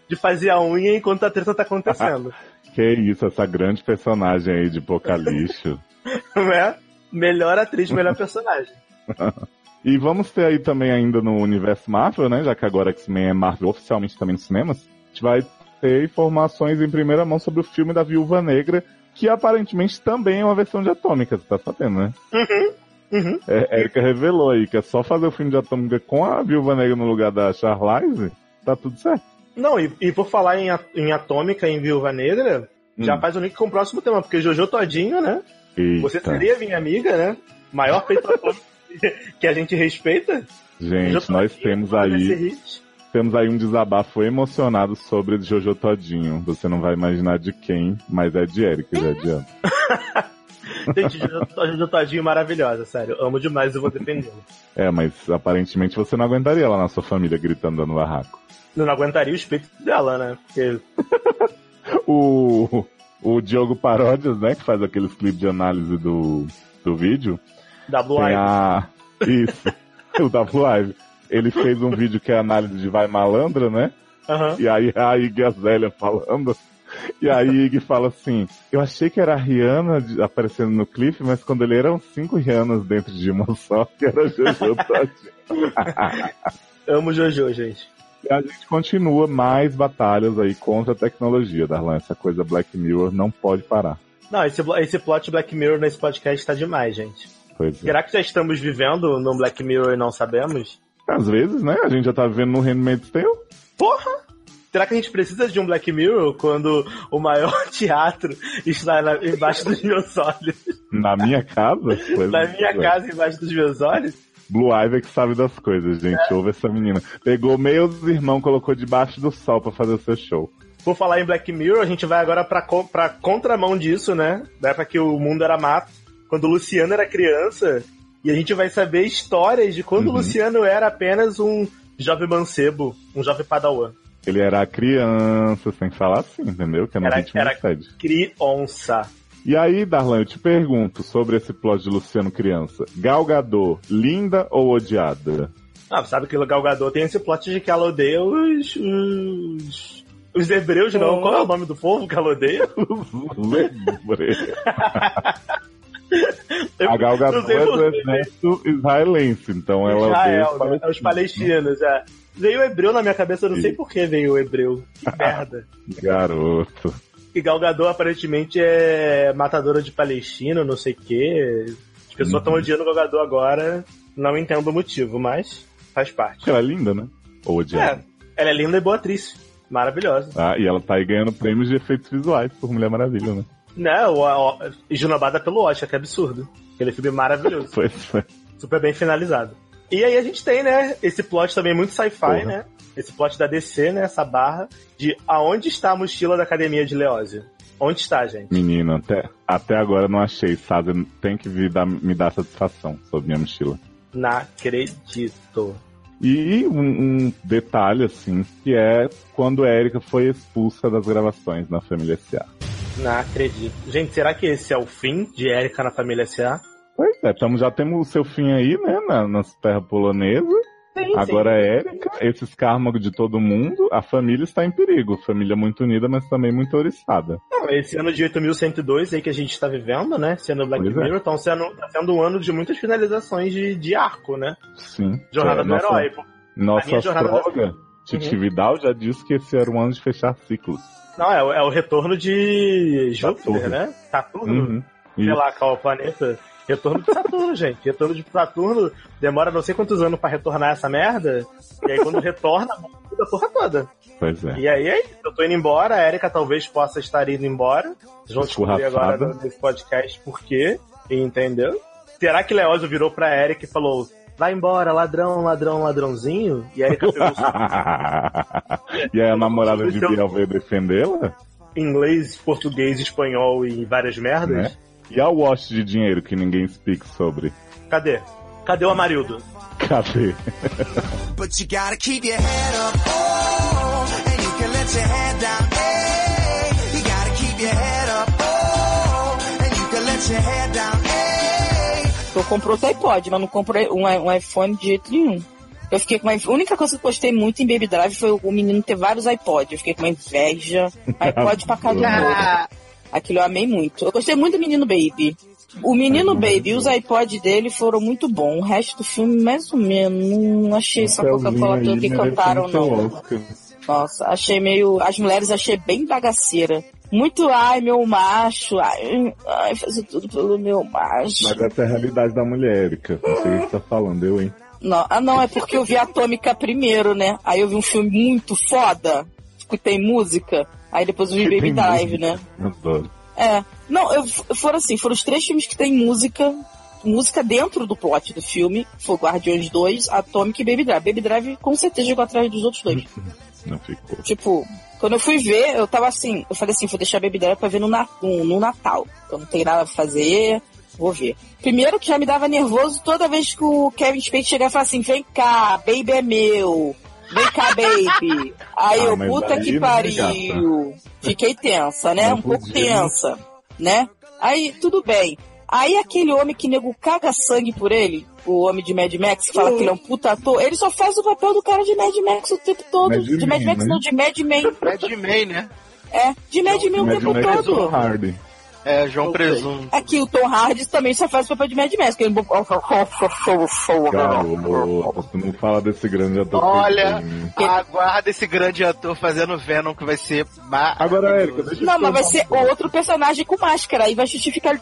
Speaker 3: de fazer a unha enquanto a treta tá acontecendo. [LAUGHS]
Speaker 2: Que isso, essa grande personagem aí de Pocalixo. [LAUGHS]
Speaker 3: né? Melhor atriz, melhor personagem. [LAUGHS]
Speaker 2: E vamos ter aí também ainda no universo Marvel, né? Já que agora X-Men é Marvel oficialmente também nos cinemas. A gente vai ter informações em primeira mão sobre o filme da Viúva Negra, que aparentemente também é uma versão de Atômica, você tá sabendo, né?
Speaker 3: Uhum. Uhum.
Speaker 2: É, Erika revelou aí que é só fazer o filme de Atômica com a Viúva Negra no lugar da Charlize, tá tudo certo.
Speaker 3: Não, e, e por falar em, em Atômica e em Viúva Negra, já
Speaker 2: Hum.
Speaker 3: faz o link com o próximo tema, porque Jojo Todinho, né?
Speaker 2: Eita.
Speaker 3: Você seria minha amiga, né? Maior peito atômico [LAUGHS] que a gente respeita.
Speaker 2: Gente, nós temos aí, temos aí um desabafo emocionado sobre Jojo Todinho. Você não vai imaginar de quem, mas é de Erika, já adianto. [LAUGHS]
Speaker 3: Gente, Jojo, Todinho maravilhosa, sério. Amo demais e vou defendê-la.
Speaker 2: É, mas aparentemente você não aguentaria lá na sua família gritando no barraco.
Speaker 3: Eu não aguentaria o espírito dela, né? Porque [LAUGHS]
Speaker 2: O, o Diogo Paródias, né, que faz aqueles clipes de análise do, do vídeo,
Speaker 3: da Blue Ivy.
Speaker 2: a... Isso, [LAUGHS] o da Blue Live. Ele fez um vídeo que é análise de Vai Malandra, né?
Speaker 3: Aham.
Speaker 2: E aí a Iggy Azélia falando. E aí Iggy fala assim, eu achei que era a Rihanna aparecendo no clipe, mas quando ele eram cinco Rihannas dentro de uma só, que era Jojo Todinho. [LAUGHS]
Speaker 3: Amo Jojo, gente.
Speaker 2: E a gente continua mais batalhas aí contra a tecnologia, Darlan. Essa coisa Black Mirror não pode parar.
Speaker 3: Não, esse, esse plot Black Mirror nesse podcast tá demais, gente.
Speaker 2: Pois é.
Speaker 3: Será que já estamos vivendo num Black Mirror e não sabemos?
Speaker 2: Às vezes, né? A gente já tá vivendo no Handmaid's Tale.
Speaker 3: Porra! Será que a gente precisa de um Black Mirror quando o maior [LAUGHS] teatro está na- embaixo dos meus olhos?
Speaker 2: Na minha casa?
Speaker 3: Na
Speaker 2: é.
Speaker 3: minha casa, embaixo dos meus olhos?
Speaker 2: Blue Ivy é que sabe das coisas, gente. Ouve essa menina. Pegou meus irmãos, colocou debaixo do sol pra fazer o seu show.
Speaker 3: Por falar em Black Mirror, a gente vai agora pra, pra contramão disso, né? Da época que o mundo era mato. Quando o Luciano era criança. E a gente vai saber histórias de quando
Speaker 2: Uhum.
Speaker 3: o Luciano era apenas um jovem mancebo, um jovem padawan.
Speaker 2: Ele era criança, sem falar assim, entendeu? Que é no
Speaker 3: Era,
Speaker 2: ritmo
Speaker 3: era criança.
Speaker 2: E aí, Darlan, eu te pergunto sobre esse plot de Luciano criança. Gal Gadot, linda ou odiada?
Speaker 3: Ah, sabe que o Gal Gadot tem esse plot de que ela odeia os... os... Os hebreus, não. Qual é o nome do povo que ela odeia? [LAUGHS]
Speaker 2: A Gal Gadot
Speaker 3: Não sei
Speaker 2: é do exército israelense, então ela odeia
Speaker 3: Israel,
Speaker 2: os
Speaker 3: né? É os palestinos, é. Veio o hebreu na minha cabeça, eu não sei por que veio o hebreu. Que [LAUGHS] merda.
Speaker 2: Garoto.
Speaker 3: E Gal Gadot aparentemente é matadora de palestino, não sei o quê. As pessoas estão
Speaker 2: Uhum.
Speaker 3: odiando Gal Gadot agora, não entendo o motivo, mas faz parte.
Speaker 2: Ela é linda, né? Ou odiada.
Speaker 3: É, ela é linda e boa atriz. Maravilhosa.
Speaker 2: Ah, e ela tá aí ganhando prêmios de efeitos visuais por Mulher Maravilha, né?
Speaker 3: Né, o, o, esnobada pelo Oscar, que absurdo. Aquele filme maravilhoso. [LAUGHS]
Speaker 2: Pois é.
Speaker 3: Super bem finalizado. E aí a gente tem, né, esse plot também muito sci-fi, né? Esse plot da DC, né, essa barra de aonde está a mochila da Academia de Leózio? Onde está, gente?
Speaker 2: Menino, até, até agora eu não achei. Sabe, tem que vir dar, me dar satisfação sobre minha mochila.
Speaker 3: Não acredito.
Speaker 2: E um, um detalhe, assim, que é quando a Erika foi expulsa das gravações na família S.A.
Speaker 3: Não acredito. Gente, será que esse é o fim de Erika na família S.A.?
Speaker 2: Pois é, tamo, já temos o seu fim aí, né, na, nas terras polonesas.
Speaker 3: Sim,
Speaker 2: Agora é Erika, esses karmas de todo mundo, a família está em perigo. Família muito unida, mas também muito oriçada.
Speaker 3: Não, esse ano de 8102 aí que a gente tá vivendo, né? Sendo Black
Speaker 2: Pois é.
Speaker 3: Mirror, então sendo, tá sendo um ano de muitas finalizações de, de arco, né?
Speaker 2: Sim.
Speaker 3: Jornada
Speaker 2: É,
Speaker 3: do
Speaker 2: nossa,
Speaker 3: Herói. pô. A
Speaker 2: Nossa astróloga, Titi
Speaker 3: Uhum.
Speaker 2: Vidal, já disse que esse era o ano de fechar ciclos.
Speaker 3: Não, é, o- é o retorno de Júpiter,
Speaker 2: Saturno.
Speaker 3: né? Saturno.
Speaker 2: Uhum.
Speaker 3: sei
Speaker 2: Isso.
Speaker 3: lá qual é o planeta. Retorno de Saturno, [LAUGHS] gente. Retorno de Saturno demora não sei quantos anos pra retornar essa merda. E aí quando retorna, muda a porra toda.
Speaker 2: Pois é.
Speaker 3: E aí é isso. Eu tô indo embora, a Erika talvez possa estar indo embora. Vocês vão descobrir agora nesse podcast por quê. Entendeu? Será que Leózio virou pra Erika e falou: Vai embora, ladrão, ladrão, ladrãozinho? E a Erika pegou [LAUGHS]
Speaker 2: e aí a namorada de
Speaker 3: Então-
Speaker 2: Biel veio defendê-la?
Speaker 3: inglês, português, espanhol e várias merdas.
Speaker 2: Né? E a wash de dinheiro que ninguém speak sobre?
Speaker 3: Cadê? Cadê o Amarildo?
Speaker 2: Cadê? [LAUGHS]
Speaker 15: But you gotta keep your head up, oh, and you can let your head down, hey. You gotta keep your head up, oh, and you can let your head down, hey.
Speaker 6: Eu comprei outro iPod, mas não comprei um, um iPhone de jeito nenhum. Eu fiquei com uma... A única coisa que eu gostei muito em Baby Drive foi o menino ter vários iPods. Eu fiquei com uma inveja. [LAUGHS] iPod pra cá de novo. Aquilo eu amei muito. Eu gostei muito do menino Baby. O menino Baby e os iPods dele foram muito bons. O resto do filme, mais ou menos. Não achei essa Coca-Cola toda que cantaram, não. Nossa, achei meio. As mulheres achei bem bagaceira. Muito, ai, meu macho. Ai, ai fazer tudo pelo meu macho.
Speaker 2: Mas essa é a realidade da mulher, Erika. Não sei o que você tá falando, eu, hein?
Speaker 6: Não, ah, não, é porque eu vi Atômica primeiro, né? Aí eu vi um filme muito foda, que tem música. Aí depois eu vi
Speaker 2: Que
Speaker 6: Baby Drive, né?
Speaker 2: Adoro.
Speaker 6: É. Não, eu, foram assim, foram os três filmes que tem música, música dentro do plot do filme. Foi Guardiões 2, Atomic e Baby Drive. Baby Drive com certeza jogou atrás dos outros dois.
Speaker 2: Não ficou.
Speaker 6: Tipo, quando eu fui ver, eu tava assim, eu falei assim, vou deixar Baby Drive pra ver no, na- no, no Natal. Eu não tenho nada pra fazer, vou ver. Primeiro que já me dava nervoso toda vez que o Kevin Spacey chegava e falava assim, vem cá, baby é meu. Vem cá, baby. Aí
Speaker 2: Ah,
Speaker 6: eu, puta que pariu. Fiquei tensa, né?
Speaker 2: Não
Speaker 6: um pouco
Speaker 2: podia,
Speaker 6: tensa, né? Aí, tudo bem. Aí aquele homem que nego caga sangue por ele, o homem de Mad Max, que fala que ele é um puta ator, ele só faz o papel do cara de Mad Max o tempo todo.
Speaker 2: Mad
Speaker 6: de Mad
Speaker 2: Men,
Speaker 6: Max
Speaker 2: né?
Speaker 6: não, de Mad Men.
Speaker 7: Mad Men, né?
Speaker 6: É, de Mad Men o
Speaker 2: Mad
Speaker 6: tempo
Speaker 2: Max
Speaker 6: todo.
Speaker 2: Hardy.
Speaker 7: É, João Presunto.
Speaker 6: Aqui o Tom Hardy também só faz papel de Mad Max. Que ele...
Speaker 2: Garoto, tu não fala desse grande ator.
Speaker 7: Olha,
Speaker 2: que tem.
Speaker 7: aguarda esse grande ator fazendo Venom que vai ser maravilhoso.
Speaker 2: Agora, Erika, deixa eu
Speaker 6: Não, mas vai ser outro personagem com máscara. Aí vai justificar ele.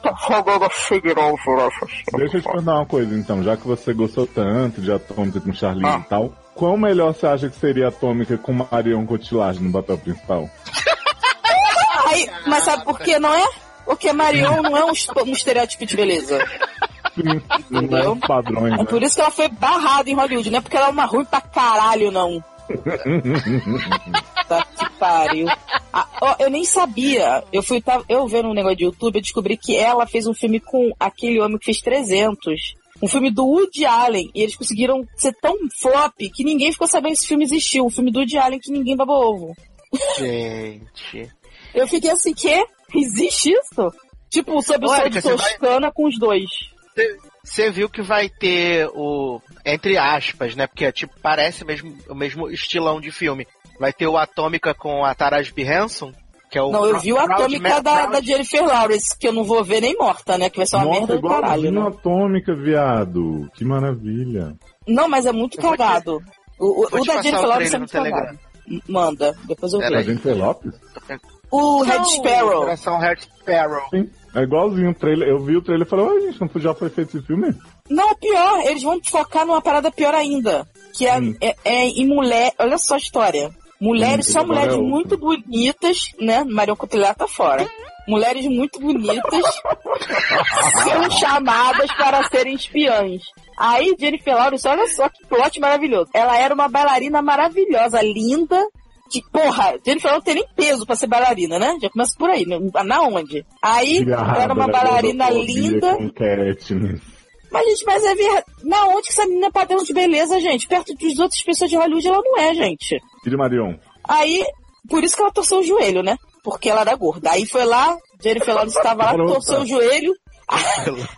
Speaker 2: Deixa eu te perguntar uma coisa, então, já que você gostou tanto de Atômica com Charlie
Speaker 6: Ah.
Speaker 2: e tal, qual melhor você acha que seria Atômica com Marion Cotillard no papel principal? [LAUGHS]
Speaker 6: Aí, mas sabe por que não é? Porque Marion não é um, um estereótipo de beleza.
Speaker 2: É
Speaker 6: Entendeu?
Speaker 2: os padrões,
Speaker 6: É por isso que ela foi barrada em Hollywood, não é porque ela é uma ruim pra caralho, não. [LAUGHS] Tá que pariu. Ah, ó, eu nem sabia. Eu fui tava, eu vendo um negócio de YouTube, eu descobri que ela fez um filme com aquele homem que fez 300. Um filme do Woody Allen. E eles conseguiram ser tão flop que ninguém ficou sabendo que esse filme existiu. Um filme do Woody Allen que ninguém babou ovo.
Speaker 7: Gente.
Speaker 6: Eu fiquei assim, que? Existe isso? Tipo, sobre o
Speaker 7: Erika,
Speaker 6: de
Speaker 7: você vai-
Speaker 6: Toscana com os dois.
Speaker 7: Você viu que vai ter o. Entre aspas, né? Porque tipo, parece mesmo, o mesmo estilão de filme. Vai ter o Atômica com a Taraji P. Henson, que é o.
Speaker 6: Não, eu vi o Atômica da, da Jennifer Lawrence, que eu não vou ver nem morta, né? Que vai ser uma
Speaker 2: Nossa,
Speaker 6: merda do caralho, né?
Speaker 2: Atômica, viado. Que maravilha.
Speaker 6: Não, mas é muito cagado. O, o,
Speaker 7: vou
Speaker 6: o
Speaker 7: te
Speaker 6: da Jennifer
Speaker 7: o
Speaker 6: Lawrence é muito cagado. Manda, depois eu vejo.
Speaker 2: Jennifer Lopes?
Speaker 6: O Red Sparrow.
Speaker 7: Operação Red Sparrow.
Speaker 2: Sim. É igualzinho o trailer. Eu vi o trailer e falei, ai gente, não já foi feito esse filme?
Speaker 6: Não, pior, eles vão focar numa parada pior ainda. Que é,
Speaker 2: Hum.
Speaker 6: é, é em mulher. Olha só a história. Mulheres,
Speaker 2: Hum,
Speaker 6: só mulheres
Speaker 2: é
Speaker 6: muito bonitas, né? Marion Cotillard tá fora. Mulheres muito bonitas [LAUGHS] são chamadas para serem espiãs. Aí, Jennifer Lawrence, olha só que plot maravilhoso. Ela era uma bailarina maravilhosa, linda, que, porra, Jennifer não tem nem peso pra ser bailarina, né? Já começa por aí, né? na onde? Aí, ela era uma bailarina linda.
Speaker 2: Katniss.
Speaker 6: Mas, gente, mas é verdade. Na onde que essa menina é padrão de beleza, gente? Perto das outras pessoas de Hollywood, ela não é, gente.
Speaker 2: E de Marion?
Speaker 6: Aí, por isso que ela torceu o joelho, né? Porque ela era gorda. Aí foi lá, Jennifer Lawrence estava lá, torceu o joelho.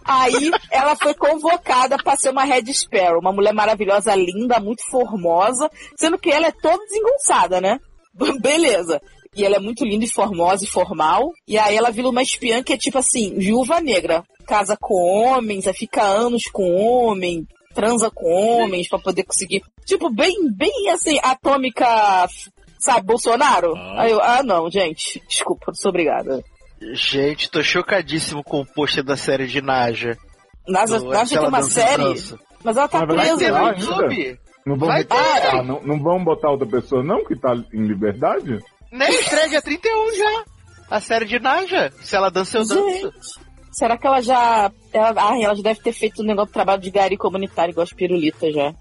Speaker 6: Aí ela foi convocada para ser uma Red Sparrow, uma mulher maravilhosa, linda, muito formosa, sendo que ela é toda desengonçada, né? [LAUGHS] Beleza. E ela é muito linda e formosa e formal. E aí ela vira uma espiã que é tipo assim, viúva negra. Casa com homens, fica anos com homem, transa com homens pra poder conseguir. Tipo, bem, bem assim, atômica, sabe, Bolsonaro? Aí eu, ah não, gente, desculpa, não sou obrigada.
Speaker 7: Gente, tô chocadíssimo com o pôster da série de Naja.
Speaker 6: Naja,
Speaker 7: Do-
Speaker 6: Naja tem uma série, mas ela tá
Speaker 2: Mas vai
Speaker 6: presa.
Speaker 2: ter lá ainda? Não vão,
Speaker 7: Vai ter.
Speaker 2: botar, não, não vão botar outra pessoa não que tá em liberdade?
Speaker 7: Nem estreia dia 31 já. A série de Naja. Se ela dança, eu danço.
Speaker 6: Gente, será que ela já. Ela, ah, ela já deve ter feito um negócio de trabalho de gari comunitário, igual as pirulitas já.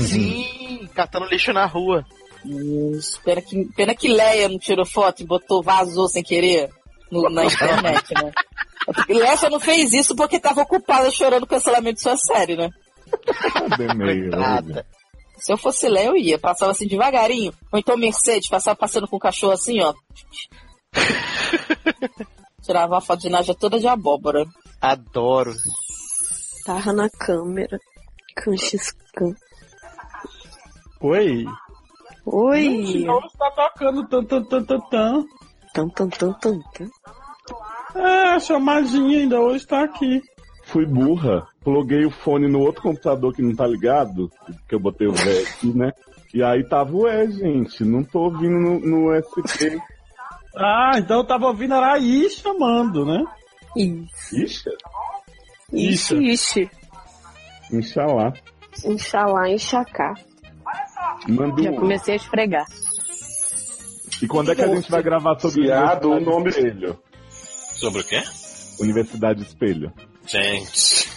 Speaker 7: Sim, catando lixo na rua.
Speaker 6: Isso. Pena que, pena que Leia não tirou foto e botou, vazou sem querer no- na internet, né? Leia só não fez isso porque tava ocupada chorando o cancelamento de sua série, né?
Speaker 2: Cadê meio?
Speaker 6: Se eu fosse Leia, eu ia. Passava assim devagarinho. Ou então Mercedes, passava passando com o cachorro assim, ó. [LAUGHS] Tirava uma foto de Naja toda de abóbora.
Speaker 7: Adoro.
Speaker 11: Tava na câmera. Canchiscan.
Speaker 5: Oi.
Speaker 11: Oi.
Speaker 5: Não está tocando tan tan tan tan tan.
Speaker 11: Tan tan tan tan tan.
Speaker 5: É, a chamadinha ainda hoje tá aqui.
Speaker 8: Fui burra, pluguei o fone no outro computador que não tá ligado, que eu botei o V aqui, né? E aí tava o E, gente. Não tô ouvindo no, no SQ.
Speaker 5: Ah, então eu tava ouvindo a Araí chamando, né?
Speaker 8: Ixi,
Speaker 11: Ixi, ixi.
Speaker 8: Inxalá.
Speaker 11: Inxalá, enxacar.
Speaker 8: Manda
Speaker 11: Já comecei a esfregar.
Speaker 2: E quando é que a gente vai gravar sobre Universidade
Speaker 8: o nome-
Speaker 2: Espelho?
Speaker 14: Sobre o quê?
Speaker 2: Universidade Espelho.
Speaker 14: Gente.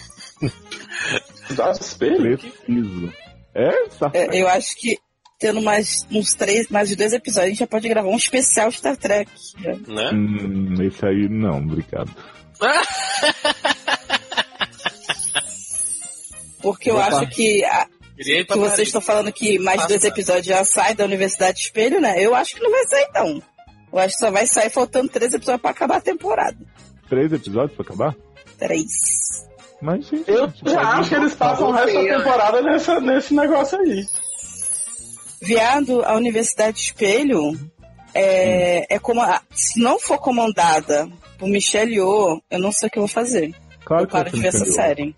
Speaker 8: Espelho?
Speaker 2: Preciso. É, safado.
Speaker 6: É, eu acho que tendo mais uns três, mais de dois episódios, a gente já pode gravar um especial Star Trek. né?
Speaker 14: Né?
Speaker 2: Hum, esse aí não, obrigado. [LAUGHS]
Speaker 6: Porque eu
Speaker 2: Opa.
Speaker 6: acho que, a- Que vocês estão falando que mais dois episódios já sai da Universidade Espelho, né? Eu acho que não vai sair, não. Eu acho que só vai sair faltando três episódios pra acabar a temporada.
Speaker 2: Três episódios pra acabar?
Speaker 6: Três.
Speaker 2: Mas, gente,
Speaker 5: Eu já acho que eles passam o resto da temporada nessa, nesse negócio aí.
Speaker 6: Viado, a Universidade Espelho é, é como. a- se não for comandada por Michelle Yeoh, eu não sei o que eu vou fazer.
Speaker 2: Claro
Speaker 6: eu
Speaker 2: que
Speaker 6: paro de ver essa série.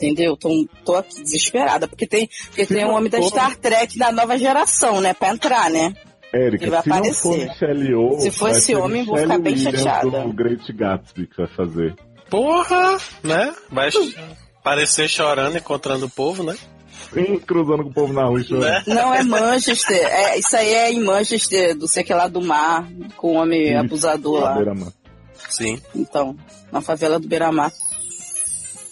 Speaker 6: Entendeu? Tô, tô aqui desesperada. Porque tem, porque
Speaker 2: Se
Speaker 6: tem um
Speaker 2: não
Speaker 6: homem da Star Trek da nova geração, né? Pra entrar, né?
Speaker 2: Érica,
Speaker 6: Ele vai
Speaker 2: se não
Speaker 6: aparecer.
Speaker 2: for Michelle Yeoh,
Speaker 6: Se for
Speaker 2: vai
Speaker 6: esse
Speaker 2: ser
Speaker 6: homem, vou
Speaker 2: Michelle
Speaker 6: ficar bem
Speaker 2: Williams
Speaker 6: chateada.
Speaker 2: do Great Gatsby que vai fazer.
Speaker 14: Porra, né? Vai parecer chorando, encontrando o povo, né?
Speaker 2: Sim, cruzando com o povo na rua chorando.
Speaker 14: Né?
Speaker 6: Não, é Manchester. É, isso aí é em Manchester, do sei que lá do mar, com o homem
Speaker 2: Isso,
Speaker 6: abusador lá.
Speaker 2: Beira-Mar.
Speaker 14: Sim.
Speaker 6: Então, na favela do Beira-Mar.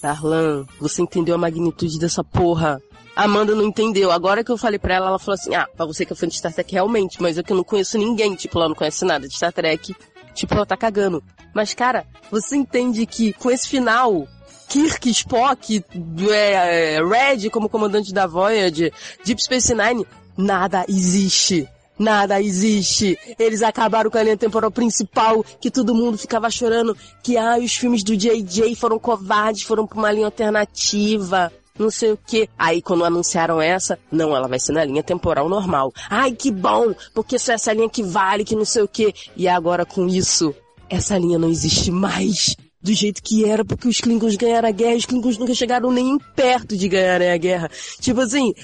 Speaker 16: Darlan, você entendeu a magnitude dessa porra. Amanda não entendeu. Agora que eu falei pra ela, ela falou assim: Ah, pra você que é fã de Star Trek, realmente, mas eu que não conheço ninguém. Tipo, ela não conhece nada de Star Trek. Tipo, ela tá cagando. Mas, cara, você entende que com esse final, Kirk, Spock, é, é, Red como comandante da Voyager, Deep Space Nine, nada existe. Nada existe. Eles acabaram com a linha temporal principal, que todo mundo ficava chorando que ah, os filmes do JJ foram covardes, foram pra uma linha alternativa. Não sei o que. Aí quando anunciaram essa, não, ela vai ser na linha temporal normal. Ai, que bom, porque só essa linha que vale, que não sei o que. E agora com isso, essa linha não existe mais do jeito que era, porque os Klingons ganharam a guerra, os Klingons nunca chegaram nem perto de ganharem a guerra. Tipo assim,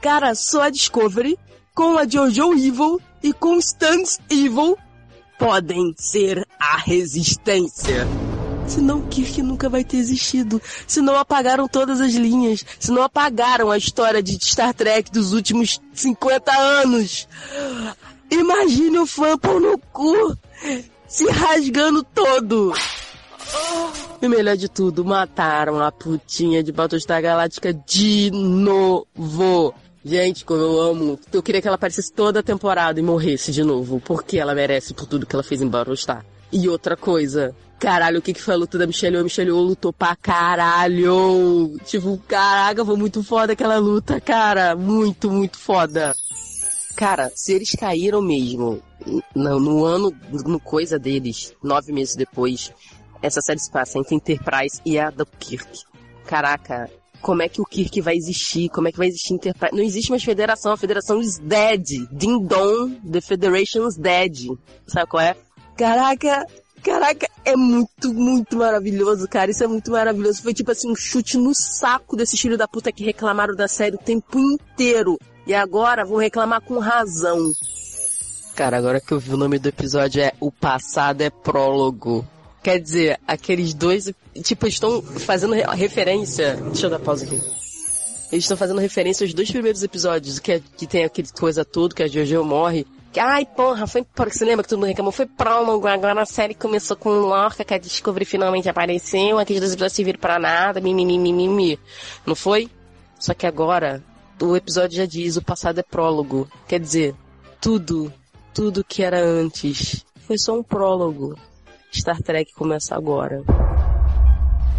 Speaker 16: cara, só a Discovery, com a Jojo Evil e com Stans Evil, podem ser a resistência. Senão Kirk nunca vai ter existido. Senão apagaram todas as linhas. Senão apagaram a história de Star Trek dos últimos 50 anos. Imagine o fã pão no cu se rasgando todo. E melhor de tudo, mataram a putinha de Battlestar Galáctica de novo. Gente, como eu amo. Eu queria que ela aparecesse toda a temporada e morresse de novo. Porque ela merece por tudo que ela fez em Battlestar. E outra coisa. Caralho, o que que foi a luta da Michelle? A Michelle lutou pra caralho. Tipo, caraca, foi muito foda aquela luta, cara. Muito, muito foda. Cara, se eles caíram mesmo no, no ano, no coisa deles, nove meses depois, essa série se passa entre Enterprise e a do Kirk. Caraca, como é que o Kirk vai existir? Como é que vai existir Enterprise? Não existe mais federação, a federação is dead. Ding dong, the federation is dead. Sabe qual é? Caraca, caraca, é muito, muito maravilhoso, cara. Isso é muito maravilhoso. Foi tipo assim, um chute no saco desse filho da puta que reclamaram da série o tempo inteiro. E agora vão reclamar com razão. Cara, agora que eu vi o nome do episódio é O Passado é Prólogo. Quer dizer, aqueles dois, tipo, estão fazendo re- referência. Deixa eu dar pausa aqui. Eles estão fazendo referência aos dois primeiros episódios, que, é- que tem aquele coisa tudo, que a Jojo morre. Que, ai, porra, foi. Porra, você lembra que todo mundo reclamou? Foi prólogo, agora a série começou com Lorca, que a Discovery finalmente apareceu, aqueles dois episódios serviram pra nada, mimimi, mimimi. Não foi? Só que agora, o episódio já diz, o passado é prólogo. Quer dizer, tudo, tudo que era antes, foi só um prólogo. Star Trek começa agora.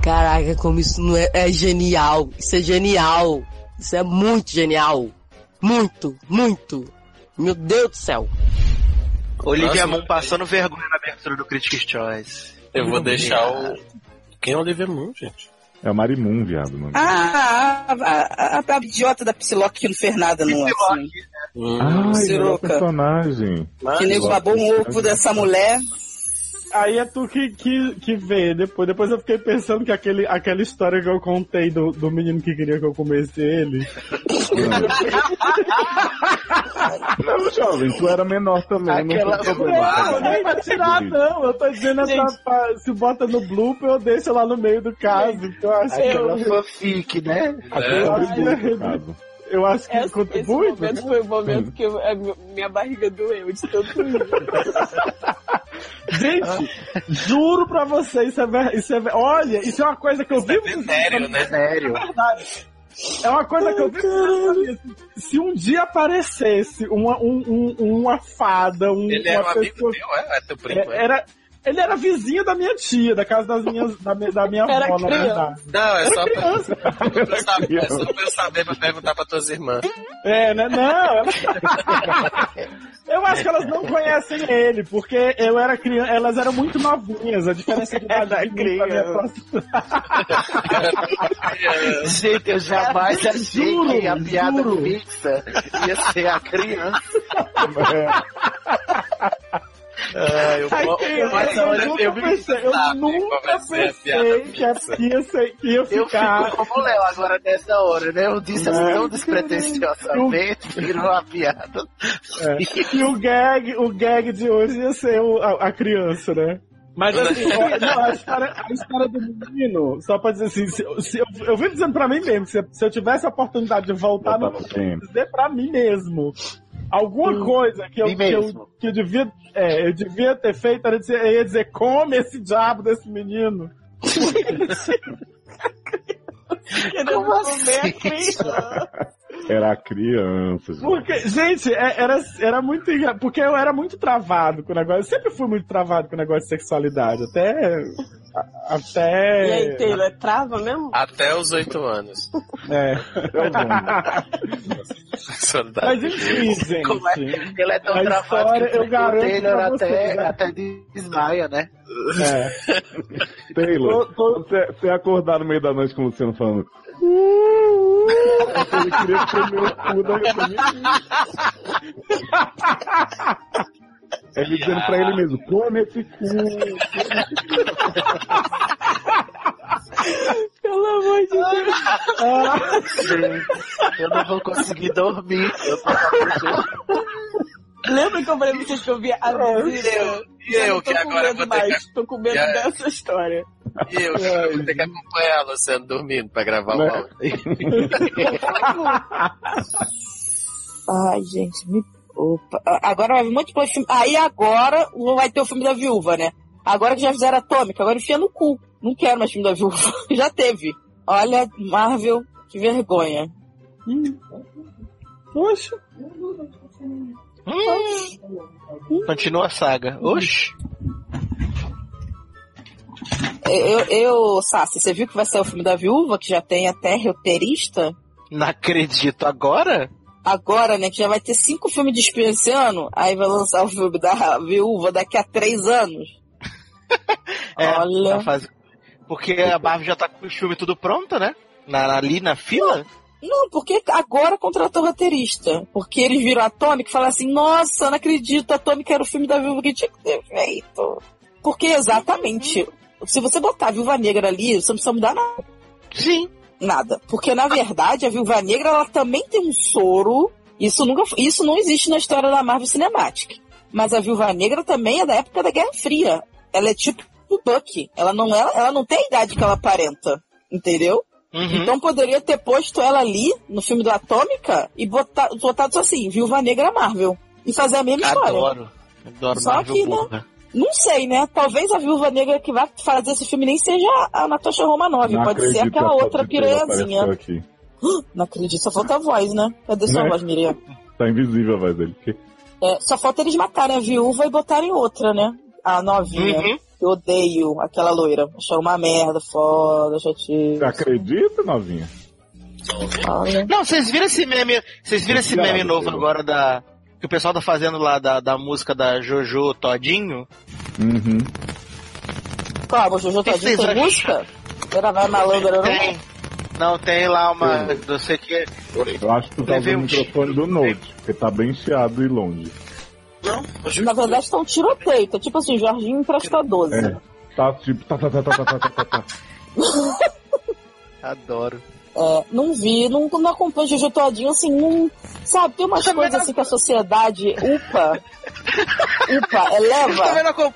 Speaker 16: Caraca, como isso não é, é genial. Isso é genial. Isso é muito genial. Muito, muito. Meu Deus do céu.
Speaker 7: Olivia
Speaker 14: Nossa,
Speaker 7: Moon passando vergonha na abertura do Critics' Choice.
Speaker 14: Eu vou deixar o. Quem é o Olivia Moon, gente?
Speaker 2: É o Marimun, viado. Mano.
Speaker 17: Ah, a, a, a, a idiota da Psylocke que não fez nada, não, assim.
Speaker 2: Melhor
Speaker 17: Siroca.
Speaker 2: personagem.
Speaker 17: Que nego babou um ovo dessa mulher.
Speaker 5: Aí é tu que, que, que vê. Depois, depois eu fiquei pensando que aquele, aquela história que eu contei do, do menino que queria que eu comesse ele.
Speaker 2: Não, jovem, tu era menor também.
Speaker 5: Aquela...
Speaker 2: Não, tem problema.
Speaker 5: Não, nem pra tirar, não. Eu tô dizendo é pra, pra- se bota no blooper, eu deixo lá no meio do caso. porque Eu acho
Speaker 12: Aquela
Speaker 5: que
Speaker 12: fanfic, né?
Speaker 5: Eu acho que, eu acho que
Speaker 11: Esse, esse
Speaker 5: contribui.
Speaker 11: momento foi o momento que eu- a minha barriga doeu de tanto rir. [LAUGHS]
Speaker 5: Gente, juro pra você, isso é, isso é Olha, isso é uma coisa que eu vi.
Speaker 14: Venério, né?
Speaker 12: Sério.
Speaker 5: É uma coisa que eu vi. Se um dia aparecesse uma, um, um- uma fada, um,
Speaker 14: Ele era um
Speaker 5: uma
Speaker 14: amigo
Speaker 5: pessoa.
Speaker 14: teu, é? É teu primo,
Speaker 5: É,
Speaker 14: é?
Speaker 5: Era, ele era vizinho da minha tia, da casa das minhas, da, minha- da minha
Speaker 11: Era
Speaker 5: avó, na
Speaker 11: criança.
Speaker 5: verdade.
Speaker 14: Não, é
Speaker 5: Era
Speaker 14: só pra,
Speaker 5: criança. [LAUGHS]
Speaker 14: pra eu saber, é só pra eu saber pra perguntar pra tuas irmãs.
Speaker 5: É, né? Não, ela- eu acho que elas não conhecem ele, porque eu era criança, elas eram muito novinhas, a diferença de idade pra minha próxima.
Speaker 12: Gente, eu jamais achei
Speaker 5: Juro,
Speaker 12: que a piada
Speaker 5: juro.
Speaker 12: fixa ia ser a criança.
Speaker 14: Ah, eu, eu,
Speaker 5: eu, eu nunca
Speaker 14: eu
Speaker 5: pensei, eu
Speaker 14: sabe
Speaker 5: nunca pensei que ia, que ia
Speaker 12: Eu
Speaker 5: ficar.
Speaker 12: fico como o Léo agora nessa hora, né? Eu disse assim
Speaker 5: É.
Speaker 12: tão despretensiosamente, [LAUGHS] virou uma piada.
Speaker 5: É. E o gag, o gag de hoje ia ser o- a, a criança, né? Mas assim, [LAUGHS] não, a, história, a história do menino, só pra dizer assim, se, se eu, eu vim dizendo pra mim mesmo, se, se eu tivesse a oportunidade de voltar
Speaker 2: pro tempo.
Speaker 5: dizer pra mim mesmo. Alguma coisa que eu, que, eu, que eu devia. É, eu devia ter feito era dizer, ia dizer, come esse diabo desse menino. [LAUGHS]
Speaker 11: Querendo
Speaker 12: Como
Speaker 11: comer
Speaker 12: assim?
Speaker 11: a criança.
Speaker 2: Era a criança. gente.
Speaker 5: Porque, gente, é- era, era muito Porque eu era muito travado com o negócio. Eu sempre fui muito travado com o negócio de sexualidade. Até. Até.
Speaker 11: E aí, Taylor, trava mesmo?
Speaker 14: Até os oito anos.
Speaker 5: É. Mas enfim, gente.
Speaker 12: Como é? Ele é tão
Speaker 5: A
Speaker 12: travado
Speaker 5: história,
Speaker 12: que
Speaker 5: eu
Speaker 12: o
Speaker 5: garanto
Speaker 12: Taylor
Speaker 5: pra
Speaker 12: até,
Speaker 5: você, né?
Speaker 12: até desmaia, né?
Speaker 5: É.
Speaker 2: Taylor, você, você acordar no meio da noite com o Luciano falando. "Uh, uh", Ele queria tremer o cu da [LAUGHS] Ele dizendo pra ele mesmo, come esse cu. [LAUGHS]
Speaker 11: Pelo amor de Deus.
Speaker 5: Ah,
Speaker 12: Gente, eu não vou conseguir dormir. Eu tô
Speaker 11: Lembra que eu falei pra vocês que eu vi a visita?
Speaker 14: E eu,
Speaker 11: tô
Speaker 14: que agora vou ter que-
Speaker 11: mais, tô com medo
Speaker 14: E
Speaker 11: dessa história.
Speaker 14: E eu, eu vou ter que acompanhar a Luciano dormindo pra gravar o
Speaker 2: Né?
Speaker 14: áudio. [LAUGHS] [LAUGHS]
Speaker 17: Ai, gente, me. Opa. Agora vai vir um monte de filme. Aí agora vai ter o filme da viúva, né? Agora que já fizeram atômica, agora enfia no cu.
Speaker 6: Não quero mais filme da Viúva. [LAUGHS] Já teve. Olha, Marvel, que vergonha.
Speaker 5: Poxa.
Speaker 7: Continua a saga. Oxi.
Speaker 6: Eu, eu, Sassi, você viu que vai sair o filme da Viúva, que já tem até roteirista?
Speaker 7: Não acredito. Agora?
Speaker 6: Agora, né, que já vai ter cinco filmes de espião esse ano, aí vai lançar o filme da Viúva daqui a três anos. [LAUGHS]
Speaker 7: É,
Speaker 6: Olha.
Speaker 7: tá faz- Porque a Marvel já tá com o filme tudo pronto, né? Na, ali na fila?
Speaker 6: Não, porque agora contratou roteirista. Porque eles viram Atômica e falaram assim, nossa, não acredito, Atômica era o filme da Viúva que tinha que ter feito. Porque exatamente, se você botar a Viúva Negra ali, você não precisa mudar nada.
Speaker 7: Sim.
Speaker 6: Nada. Porque, na verdade, a Viúva Negra, ela também tem um soro. Isso, nunca, isso não existe na história da Marvel Cinematic. Mas a Viúva Negra também é da época da Guerra Fria. Ela é tipo o Bucky. Ela não, é, ela não tem a idade que ela aparenta. Entendeu?
Speaker 7: Uhum.
Speaker 6: Então poderia ter posto ela ali, no filme do Atômica, e botar, botado assim, Viúva Negra Marvel. E fazer a mesma história.
Speaker 7: Adoro. Adoro
Speaker 6: Só
Speaker 7: Marvel
Speaker 6: que, né? Não sei, né? Talvez a Viúva Negra que vai fazer esse filme nem seja a Natasha Romanoff.
Speaker 2: Não
Speaker 6: Pode ser aquela outra piranhazinha. [GASPS] Não acredito, só falta a voz, né? Cadê sua
Speaker 2: Né?
Speaker 6: voz, Miriam? [LAUGHS]
Speaker 2: Tá invisível a voz dele. Que-
Speaker 6: É, só falta eles matarem a viúva e botarem outra, né? A novinha.
Speaker 7: Uhum.
Speaker 6: Eu odeio aquela loira. Achei uma merda, foda, chatice.
Speaker 2: Você acredita, novinha?
Speaker 7: Não, vocês viram esse meme. Vocês viram esse meme novo
Speaker 2: Pedro.
Speaker 7: agora da. Que o pessoal tá fazendo lá da, da música da Jojo Todinho?
Speaker 2: Uhum.
Speaker 6: Como, o Jojo
Speaker 7: que
Speaker 6: Todinho tem
Speaker 7: acham?
Speaker 6: música? Era vai malandra, não?
Speaker 7: Tem. Não, tem lá uma. Não sei que.
Speaker 2: Eu acho que tu tá usando o microfone do Note, porque tá bem chiado e longe.
Speaker 6: Na verdade, tá um tiroteio. Tá tipo assim, Jorginho empresta 12.
Speaker 2: É. Tá tipo. Tá, tá, tá, tá, tá, tá, tá, tá. [LAUGHS]
Speaker 7: Adoro.
Speaker 6: É, não vi, não, não acompanho o Jojo Todinho, assim, não. Sabe, tem umas coisas assim que a sociedade upa. upa, eleva.
Speaker 7: Também não acompanho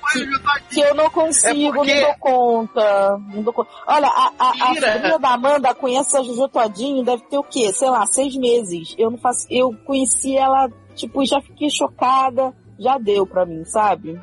Speaker 6: que, que eu não consigo,
Speaker 7: É porque-
Speaker 6: não dou conta. Não dou conta. Olha, a, a, a filha da Amanda conhece a Jojo Todinho, deve ter o quê? Sei lá, seis meses. Eu não faço. Eu conheci ela, tipo, já fiquei chocada. Já deu pra mim, sabe?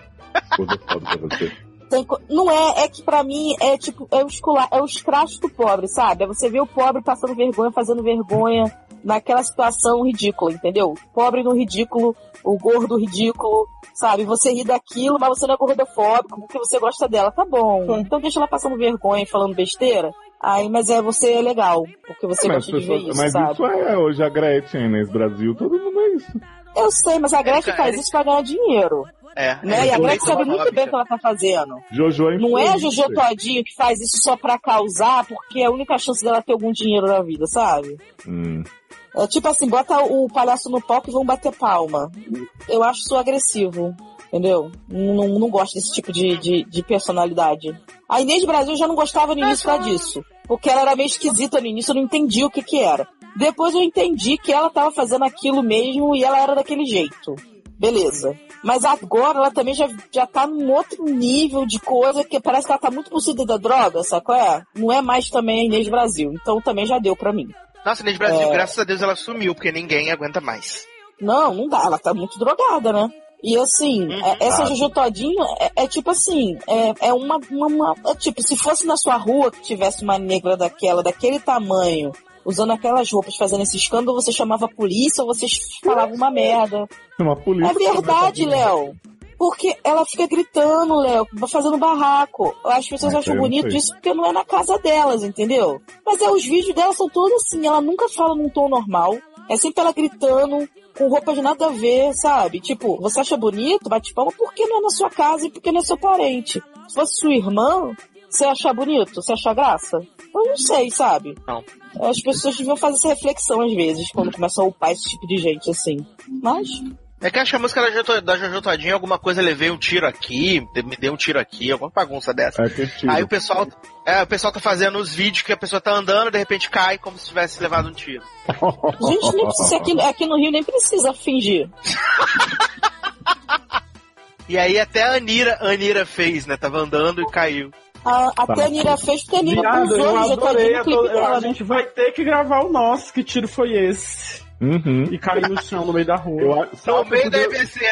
Speaker 2: Coisa foda pra você.
Speaker 6: Tem co- não é, é que pra mim é tipo, é o, escula, é o escracho do pobre, sabe? É você ver o pobre passando vergonha, fazendo vergonha naquela situação ridícula, entendeu? Pobre no ridículo, o gordo ridículo, sabe? Você ri daquilo, mas você não é gordofóbico porque você gosta dela, tá bom. Então deixa ela passando vergonha e falando besteira. Aí, mas é você é legal, porque você
Speaker 2: mas
Speaker 6: gosta de ver
Speaker 2: pessoas-
Speaker 6: isso,
Speaker 2: mas
Speaker 6: sabe?
Speaker 2: isso é hoje a Gretchen nesse Brasil, todo mundo é isso.
Speaker 6: Eu sei, mas a Gretchen
Speaker 7: cara,
Speaker 6: faz isso pra ganhar dinheiro.
Speaker 7: É.
Speaker 6: Né? E a
Speaker 2: é
Speaker 6: Gretchen sabe muito bem o que ela tá fazendo.
Speaker 2: Jojo é
Speaker 6: Não é a Jojo. Todinho que faz isso só pra causar, porque é a única chance dela ter algum dinheiro na vida, sabe?
Speaker 2: Hum.
Speaker 6: É tipo assim, bota o palhaço no palco e vão bater palma. Eu acho isso agressivo, entendeu? Não, não, gosto desse tipo de, de, de personalidade. A Inês Brasil já não gostava no início disso. Porque ela era meio esquisita no início, eu não entendi o que que era. Depois eu entendi que ela tava fazendo aquilo mesmo e ela era daquele jeito. Beleza. Mas agora ela também já, já tá num outro nível de coisa que parece que ela tá muito possuída da droga, sabe qual é? Não é mais também a Inês Brasil. Então também já deu pra mim.
Speaker 7: Nossa, Inês Brasil,
Speaker 6: É.
Speaker 7: graças a Deus ela sumiu, porque ninguém aguenta mais.
Speaker 6: Não, não dá. Ela tá muito drogada, né? E assim, é- essa Jojo Todinho é, é tipo assim, é, é uma, uma, uma- é tipo, se fosse na sua rua que tivesse uma negra daquela, daquele tamanho, usando aquelas roupas, fazendo esse escândalo, você chamava a polícia ou você falava uma merda.
Speaker 2: Uma polícia.
Speaker 6: É verdade, Léo. Porque ela fica gritando, Léo, fazendo barraco. As pessoas
Speaker 2: Ah,
Speaker 6: acham bonito isso porque não é na casa delas, entendeu? Mas é, os vídeos dela são todos assim, ela nunca fala num tom normal. É sempre ela gritando, com roupas nada a ver, sabe? Tipo, você acha bonito, bate palma, porque não é na sua casa e porque não é seu parente. Se fosse sua irmã, você achar bonito, você achar graça? Eu não sei, sabe?
Speaker 7: Não.
Speaker 6: As pessoas deviam fazer essa reflexão às vezes, quando começam a upar esse tipo de gente assim. Mas,
Speaker 7: É que acho que a música da Jojo, da Jojo Todinho, alguma coisa, levei um tiro aqui, me deu um tiro aqui, alguma bagunça dessa.
Speaker 2: É.
Speaker 7: Aí o pessoal, é, o pessoal tá fazendo os vídeos que a pessoa tá andando, de repente cai como se tivesse levado um tiro.
Speaker 6: gente, nem precisa, aqui, aqui no Rio nem precisa fingir.
Speaker 7: E aí até a Anira, a Anira fez, né? Tava andando e caiu.
Speaker 6: A, a Nira fez, porque a Nira
Speaker 5: Viado,
Speaker 6: usou
Speaker 5: eu adorei. Eu
Speaker 6: no
Speaker 5: tô-
Speaker 6: clipe
Speaker 5: eu- a
Speaker 6: dela, né?
Speaker 5: gente vai ter que gravar o nosso. Que tiro foi esse?
Speaker 2: Uhum.
Speaker 5: E caiu no chão no meio da rua.
Speaker 2: Eu,
Speaker 7: No meio da
Speaker 2: podia-
Speaker 7: EBC, né?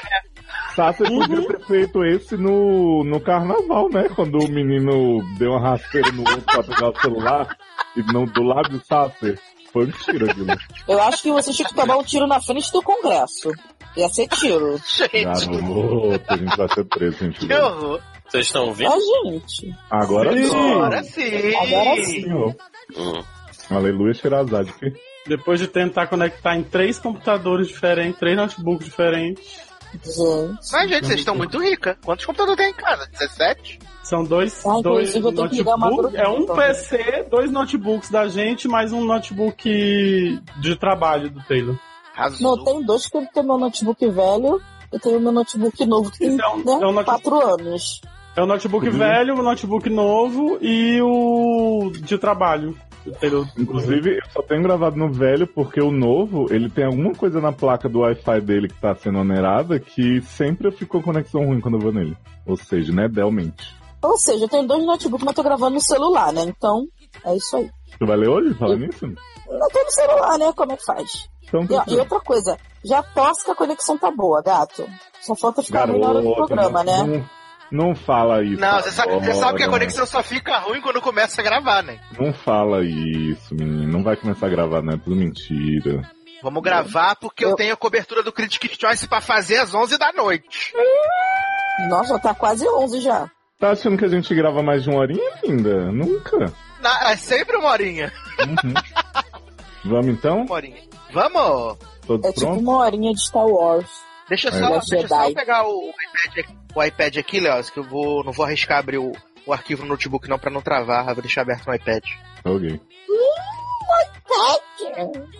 Speaker 2: Sasser podia ter feito esse no, no carnaval, né? Quando o menino deu uma rasteira no outro pra pegar o celular e não, do lado de Sasser. Foi um tiro aquilo.
Speaker 6: Eu acho que você tinha que tomar um tiro na frente do Congresso. Ia ser tiro.
Speaker 2: Garoto, a gente vai ser preso, gente.
Speaker 7: Que horror.
Speaker 14: Vocês estão ouvindo?
Speaker 6: A gente.
Speaker 2: Agora sim.
Speaker 7: Agora sim.
Speaker 6: Agora sim.
Speaker 2: Senhor.
Speaker 14: Hum.
Speaker 2: Aleluia, Shirazade.
Speaker 5: Depois de tentar conectar em três computadores diferentes, três notebooks diferentes.
Speaker 7: Mas, gente, vocês estão muito ricas. Quantos computadores tem em casa? 17?
Speaker 5: São dois,
Speaker 6: Ah,
Speaker 5: dois notebooks. É um
Speaker 6: grupo.
Speaker 5: PC, dois notebooks da gente, mais um notebook de trabalho do Taylor.
Speaker 6: Não, eu tenho dois que eu tenho meu notebook velho. Eu tenho meu notebook novo que tem né,
Speaker 5: é um notebook-
Speaker 6: quatro anos.
Speaker 5: É o notebook
Speaker 2: Uhum.
Speaker 5: velho, o notebook novo e o de trabalho.
Speaker 2: Inclusive, eu só tenho gravado no velho porque o novo, ele tem alguma coisa na placa do Wi-Fi dele que tá sendo onerada que sempre ficou conexão ruim quando eu vou nele. Ou seja, né, Delmente.
Speaker 6: Ou seja, eu tenho dois notebooks, mas tô gravando no celular, né? Então, é isso aí.
Speaker 2: Tu vai ler hoje? Fala nisso?
Speaker 6: Não tô no celular, né? Como é que faz?
Speaker 2: Então,
Speaker 6: E, e outra coisa, já posso que a conexão tá boa, gato. Só falta ficar ruim na hora do
Speaker 2: Garoto,
Speaker 6: programa, né?
Speaker 2: Não, fala isso.
Speaker 7: Não, você sabe, você sabe que a conexão só fica ruim quando começa a gravar, né?
Speaker 2: Não fala isso, menino. Não vai começar a gravar, não. É tudo mentira.
Speaker 7: Vamos gravar porque eu, tenho a cobertura do Critics Choice pra fazer às 11 da noite.
Speaker 6: Nossa, já tá quase 11 já.
Speaker 2: Tá achando que a gente grava mais de uma horinha, linda? Nunca.
Speaker 7: Na- é sempre uma horinha.
Speaker 2: Uhum. Vamos então?
Speaker 7: Uma horinha. Vamos!
Speaker 2: Todos
Speaker 6: É tipo
Speaker 2: prontos?
Speaker 6: uma horinha de Star Wars.
Speaker 7: Deixa
Speaker 2: É.
Speaker 7: só, deixa só eu pegar o iPad, aqui- o iPad aqui, Léo, que eu vou, não vou arriscar abrir o, o arquivo no notebook não pra não travar, eu vou deixar aberto no iPad.
Speaker 2: Ok.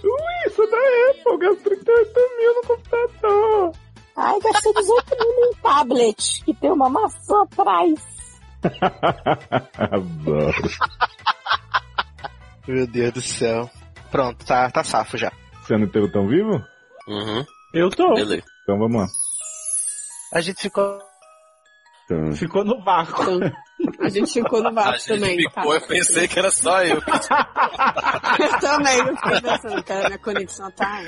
Speaker 2: Ui, isso da Apple, gasta 38 mil no computador.
Speaker 6: Ai, gastei 18 mil num tablet que tem uma maçã atrás.
Speaker 2: Adoro.
Speaker 7: Meu Deus do céu. Pronto, tá, tá safo já.
Speaker 2: Você não teve tão vivo?
Speaker 14: Uhum.
Speaker 5: Eu tô.
Speaker 14: Beleza.
Speaker 2: Então vamos lá.
Speaker 7: A gente ficou.
Speaker 2: Então,
Speaker 5: Ficou no vácuo.
Speaker 11: A gente ficou no
Speaker 14: A
Speaker 11: vácuo
Speaker 14: gente
Speaker 11: também.
Speaker 14: ficou,
Speaker 11: tá?
Speaker 14: eu pensei que era só eu.
Speaker 11: Eu também, eu fiquei pensando, cara, minha conexão tá.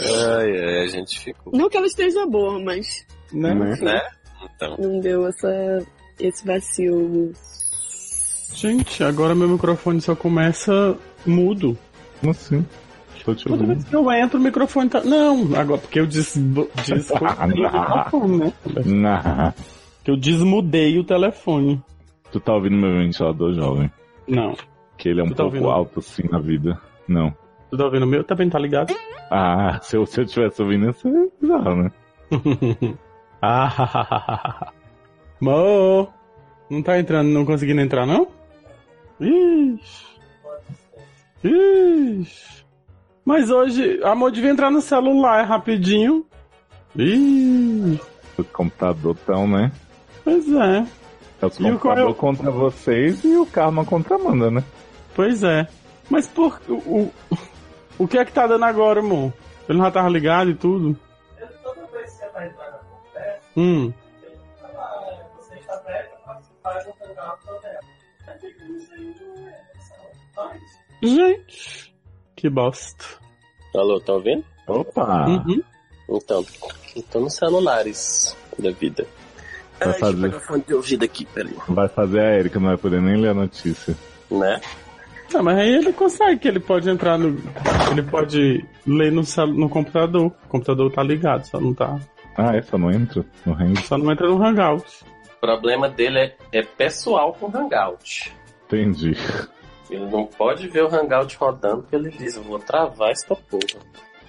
Speaker 14: Ai, ai, a gente ficou.
Speaker 11: Não que ela esteja boa, mas
Speaker 5: Né?
Speaker 14: Né? Então.
Speaker 11: não deu essa, esse vacilo.
Speaker 5: Gente, agora meu microfone só começa mudo.
Speaker 2: Como assim? Tô te
Speaker 5: Toda
Speaker 2: ouvindo.
Speaker 5: vez que eu entro, o microfone tá. Não, agora porque eu des...
Speaker 2: não. [LAUGHS]
Speaker 5: microfone, né?
Speaker 2: Nah.
Speaker 5: Que eu desmudei o telefone.
Speaker 2: Tu tá ouvindo meu ventilador, jovem?
Speaker 5: Não.
Speaker 2: Que ele é um
Speaker 5: tá
Speaker 2: pouco
Speaker 5: ouvindo?
Speaker 2: alto assim na vida. Não.
Speaker 5: Tu tá ouvindo o meu? Também tá ligado?
Speaker 2: Ah, [LAUGHS] se eu, se eu tivesse ouvindo isso, é bizarro, né? [LAUGHS]
Speaker 5: ah, Mo! Não tá entrando, não conseguindo entrar, não? Ixi. Ixi. Mas hoje, amor, devia entrar no celular rapidinho. Ih,
Speaker 2: Os computadores tão, né?
Speaker 5: pois é.
Speaker 2: É
Speaker 5: o é
Speaker 2: computadores
Speaker 5: o-
Speaker 2: contra vocês e o karma contra a Amanda, né?
Speaker 5: Pois é. Mas por o, o, o que é que tá dando agora, amor? Ele já tava ligado e tudo? Hum. Gente, que bosta.
Speaker 14: Alô, tá ouvindo?
Speaker 2: Opa!
Speaker 5: Uhum.
Speaker 14: Então, então nos celulares da vida.
Speaker 2: Vai
Speaker 14: Ai, deixa eu
Speaker 2: fazer.
Speaker 14: pegar o fone de ouvido aqui, peraí.
Speaker 2: Vai fazer a Erika, não vai poder nem ler a notícia.
Speaker 14: Né?
Speaker 5: Não, mas aí ele consegue, que ele pode entrar no. Ele pode ler no, cel- no computador. O computador tá ligado, só não tá.
Speaker 2: Ah, essa não entra no Hang?
Speaker 5: Só não entra no Hangout.
Speaker 14: O problema dele é, é pessoal com Hangout.
Speaker 2: Entendi.
Speaker 14: Ele não pode ver o Hangout rodando porque ele diz, eu vou travar essa porra.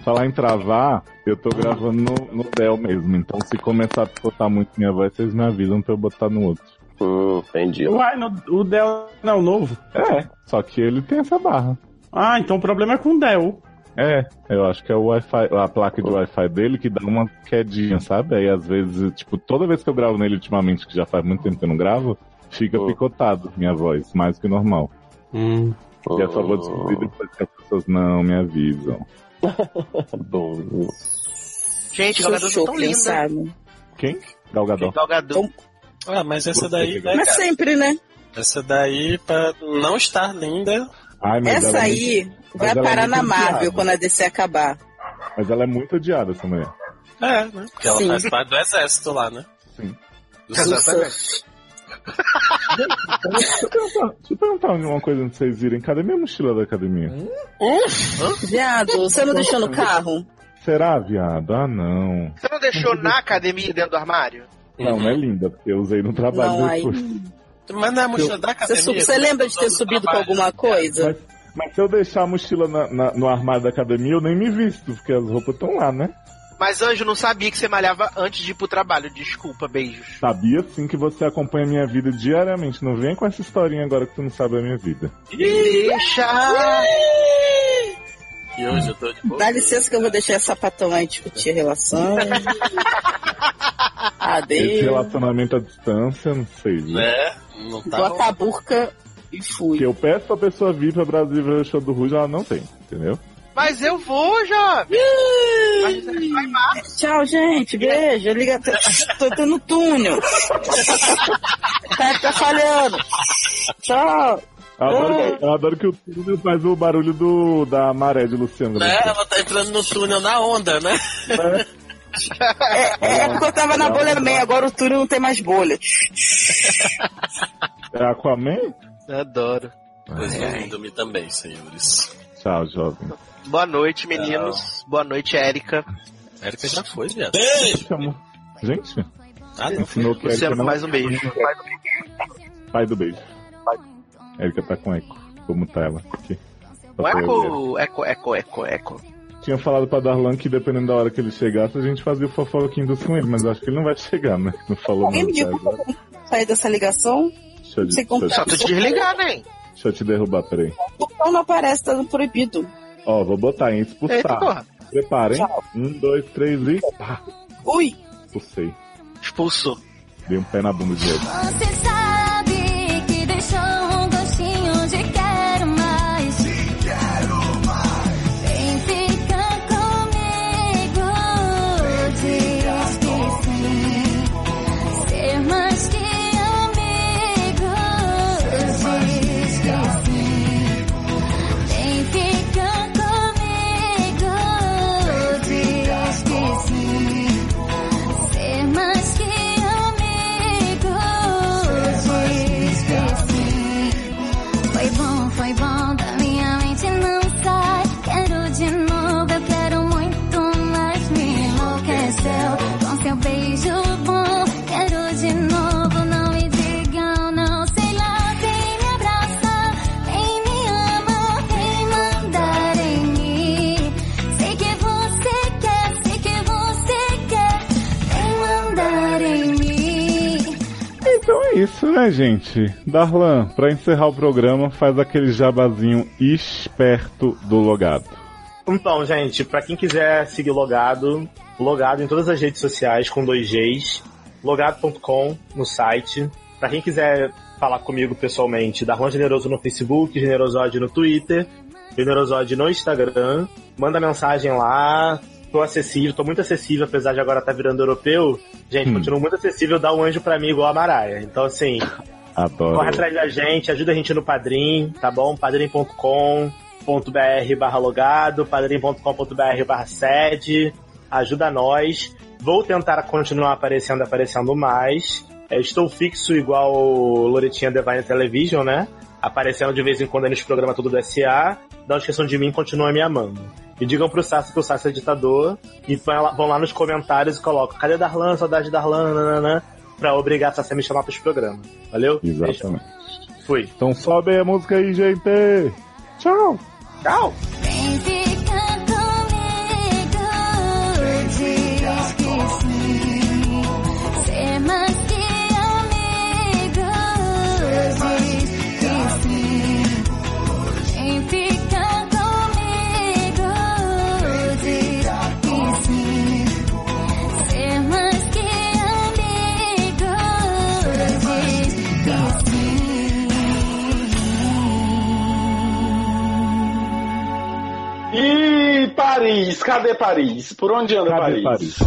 Speaker 2: Falar em travar, eu tô gravando no, no Dell mesmo. Então se começar a picotar muito minha voz, vocês me avisam pra eu botar no outro.
Speaker 14: Hum, entendi.
Speaker 5: Uai, no, o Dell não é o novo?
Speaker 2: É, só que ele tem essa barra.
Speaker 5: Ah, então o problema é com o Dell.
Speaker 2: É, eu acho que é o Wi-Fi, a placa de Wi-Fi dele que dá uma quedinha, sabe? Aí às vezes, tipo, toda vez que eu gravo nele ultimamente, que já faz muito tempo que eu não gravo, fica picotado minha voz, mais que normal.
Speaker 5: Hum.
Speaker 2: E eu só vou descobrir depois que as pessoas não me avisam. [LAUGHS]
Speaker 14: Bom.
Speaker 7: Gente, Gal Gadot tá tão linda.
Speaker 6: sabe?
Speaker 2: Quem? Galgador.
Speaker 7: Gal Gadot.
Speaker 14: Ah, mas essa daí,
Speaker 6: Mas
Speaker 14: cara?
Speaker 6: sempre, né?
Speaker 14: Essa daí, pra não estar linda,
Speaker 2: Ai, mas
Speaker 6: Essa
Speaker 2: é
Speaker 6: aí
Speaker 2: muito-
Speaker 6: vai
Speaker 2: é
Speaker 6: parar
Speaker 2: muito
Speaker 6: na Marvel
Speaker 2: odiada.
Speaker 6: quando a DC acabar.
Speaker 2: Mas ela é muito odiada, essa mulher.
Speaker 14: É, né? Porque ela
Speaker 6: Sim.
Speaker 14: faz parte do exército lá, né?
Speaker 2: Sim.
Speaker 7: Exatamente.
Speaker 2: Deixa eu perguntar, deixa eu perguntar uma coisa antes de vocês irem. Cadê minha mochila da academia?
Speaker 6: Viado, você não deixou no carro?
Speaker 2: Será, viado? Ah, não.
Speaker 7: Você não deixou na academia dentro do armário?
Speaker 2: Não, não é linda, porque eu usei no trabalho
Speaker 6: Não, aí-
Speaker 2: depois.
Speaker 14: Mas não é a mochila da
Speaker 6: Você,
Speaker 14: academia.
Speaker 6: você lembra de ter subido com alguma coisa?
Speaker 2: Mas, mas se eu deixar a mochila na- na- no armário da academia, eu nem me visto, porque as roupas estão lá, né?
Speaker 7: Mas Anjo não sabia que você malhava antes de ir pro trabalho. Desculpa, beijos.
Speaker 2: Sabia sim que você acompanha a minha vida diariamente. Não vem com essa historinha agora que tu não sabe a minha vida.
Speaker 7: Deixa!
Speaker 14: E hoje eu tô de boa.
Speaker 6: Dá licença que eu vou deixar esse sapatão aí discutir a relação. [LAUGHS]
Speaker 2: Esse
Speaker 6: Adeus.
Speaker 2: relacionamento à distância, não sei.
Speaker 14: Né? Não tá.
Speaker 6: Bota a burca e fui.
Speaker 2: Que eu peço pra pessoa vir pra Brasil ver o show do Ruge, ela não tem, entendeu?
Speaker 7: Mas eu vou, jovem! Mas você vai mais.
Speaker 6: Tchau, gente. Beijo. Liga... Tô, tô no túnel. tá, tá falhando. Tchau.
Speaker 2: Eu adoro, eu adoro que o túnel faz o barulho do, da maré de Luciano.
Speaker 14: Né? Ela tá entrando no túnel na onda, né?
Speaker 6: É, é porque eu tava na bolha no meio, agora o túnel não tem mais bolha.
Speaker 2: É Aquaman?
Speaker 7: Adoro.
Speaker 14: Pois é, dormir também, senhores.
Speaker 2: Tchau, jovem.
Speaker 7: Boa noite, meninos. Boa noite, Érica.
Speaker 14: Érica já foi, viado.
Speaker 2: Chamou. Gente,
Speaker 14: Ah, não.
Speaker 2: ensinou que
Speaker 7: Luciano,
Speaker 2: não...
Speaker 7: mais um beijo.
Speaker 2: Pai do beijo. Erika tá com eco. Vou mutar ela aqui.
Speaker 7: Um
Speaker 2: poder ver.
Speaker 7: eco, eco, eco, eco, eco.
Speaker 2: Tinha falado pra Darlan que dependendo da hora que ele chegasse, a gente fazia o fofoquinho com ele, mas acho que ele não vai chegar, né? Não falou
Speaker 6: Alguém me diga como sair dessa ligação?
Speaker 2: Deixa eu,
Speaker 6: Sem
Speaker 2: deixa, eu,
Speaker 7: Só tu desligar, né?
Speaker 2: deixa eu te derrubar, peraí.
Speaker 6: O botão não aparece, tá proibido.
Speaker 2: Ó, vou botar em
Speaker 7: Eita,
Speaker 2: expulsar. Preparem. Um, dois, três e. Pá,
Speaker 6: Ui.
Speaker 2: expulsei.
Speaker 7: Expulsou.
Speaker 2: Dei um pé na bunda de novo. Né, gente? Darlan, pra encerrar o programa, faz aquele jabazinho esperto do logado.
Speaker 3: Então, gente, pra quem quiser seguir Logado, Logado em todas as redes sociais com dois Gs, logado.com no site. Pra quem quiser falar comigo pessoalmente, Darlan Generoso no Facebook, Generosode no Twitter, Generosode no Instagram. Manda mensagem lá. Tô acessível, tô muito acessível, apesar de agora estar virando europeu. Gente,
Speaker 2: Hum.
Speaker 3: continuo muito acessível, dá um anjo pra mim igual a Maraia. Então, assim, [LAUGHS]
Speaker 2: Adoro.
Speaker 3: Corre atrás da gente, ajuda a gente no Padrim, tá bom? padrim.com.br barra logado, padrim.com.br barra sede, ajuda nós. Vou tentar continuar aparecendo, aparecendo mais. É, estou fixo igual o Loretinha Divine Television, né? Aparecendo de vez em quando aí nos programas tudo do SA. Não esqueçam de mim, continua me amando. E digam pro Sassi que o Sassi é ditador. E vão lá, nos comentários e colocam, cadê Darlan? Saudade de Darlan, nananã, pra obrigar a Sassi a me chamar pros programas. Valeu?
Speaker 2: Exatamente.
Speaker 3: Fui.
Speaker 2: Então sobe aí a música aí, gente. Tchau.
Speaker 3: Tchau.
Speaker 4: Diz
Speaker 10: Paris? Cadê Paris? Por onde anda Paris?
Speaker 2: Paris?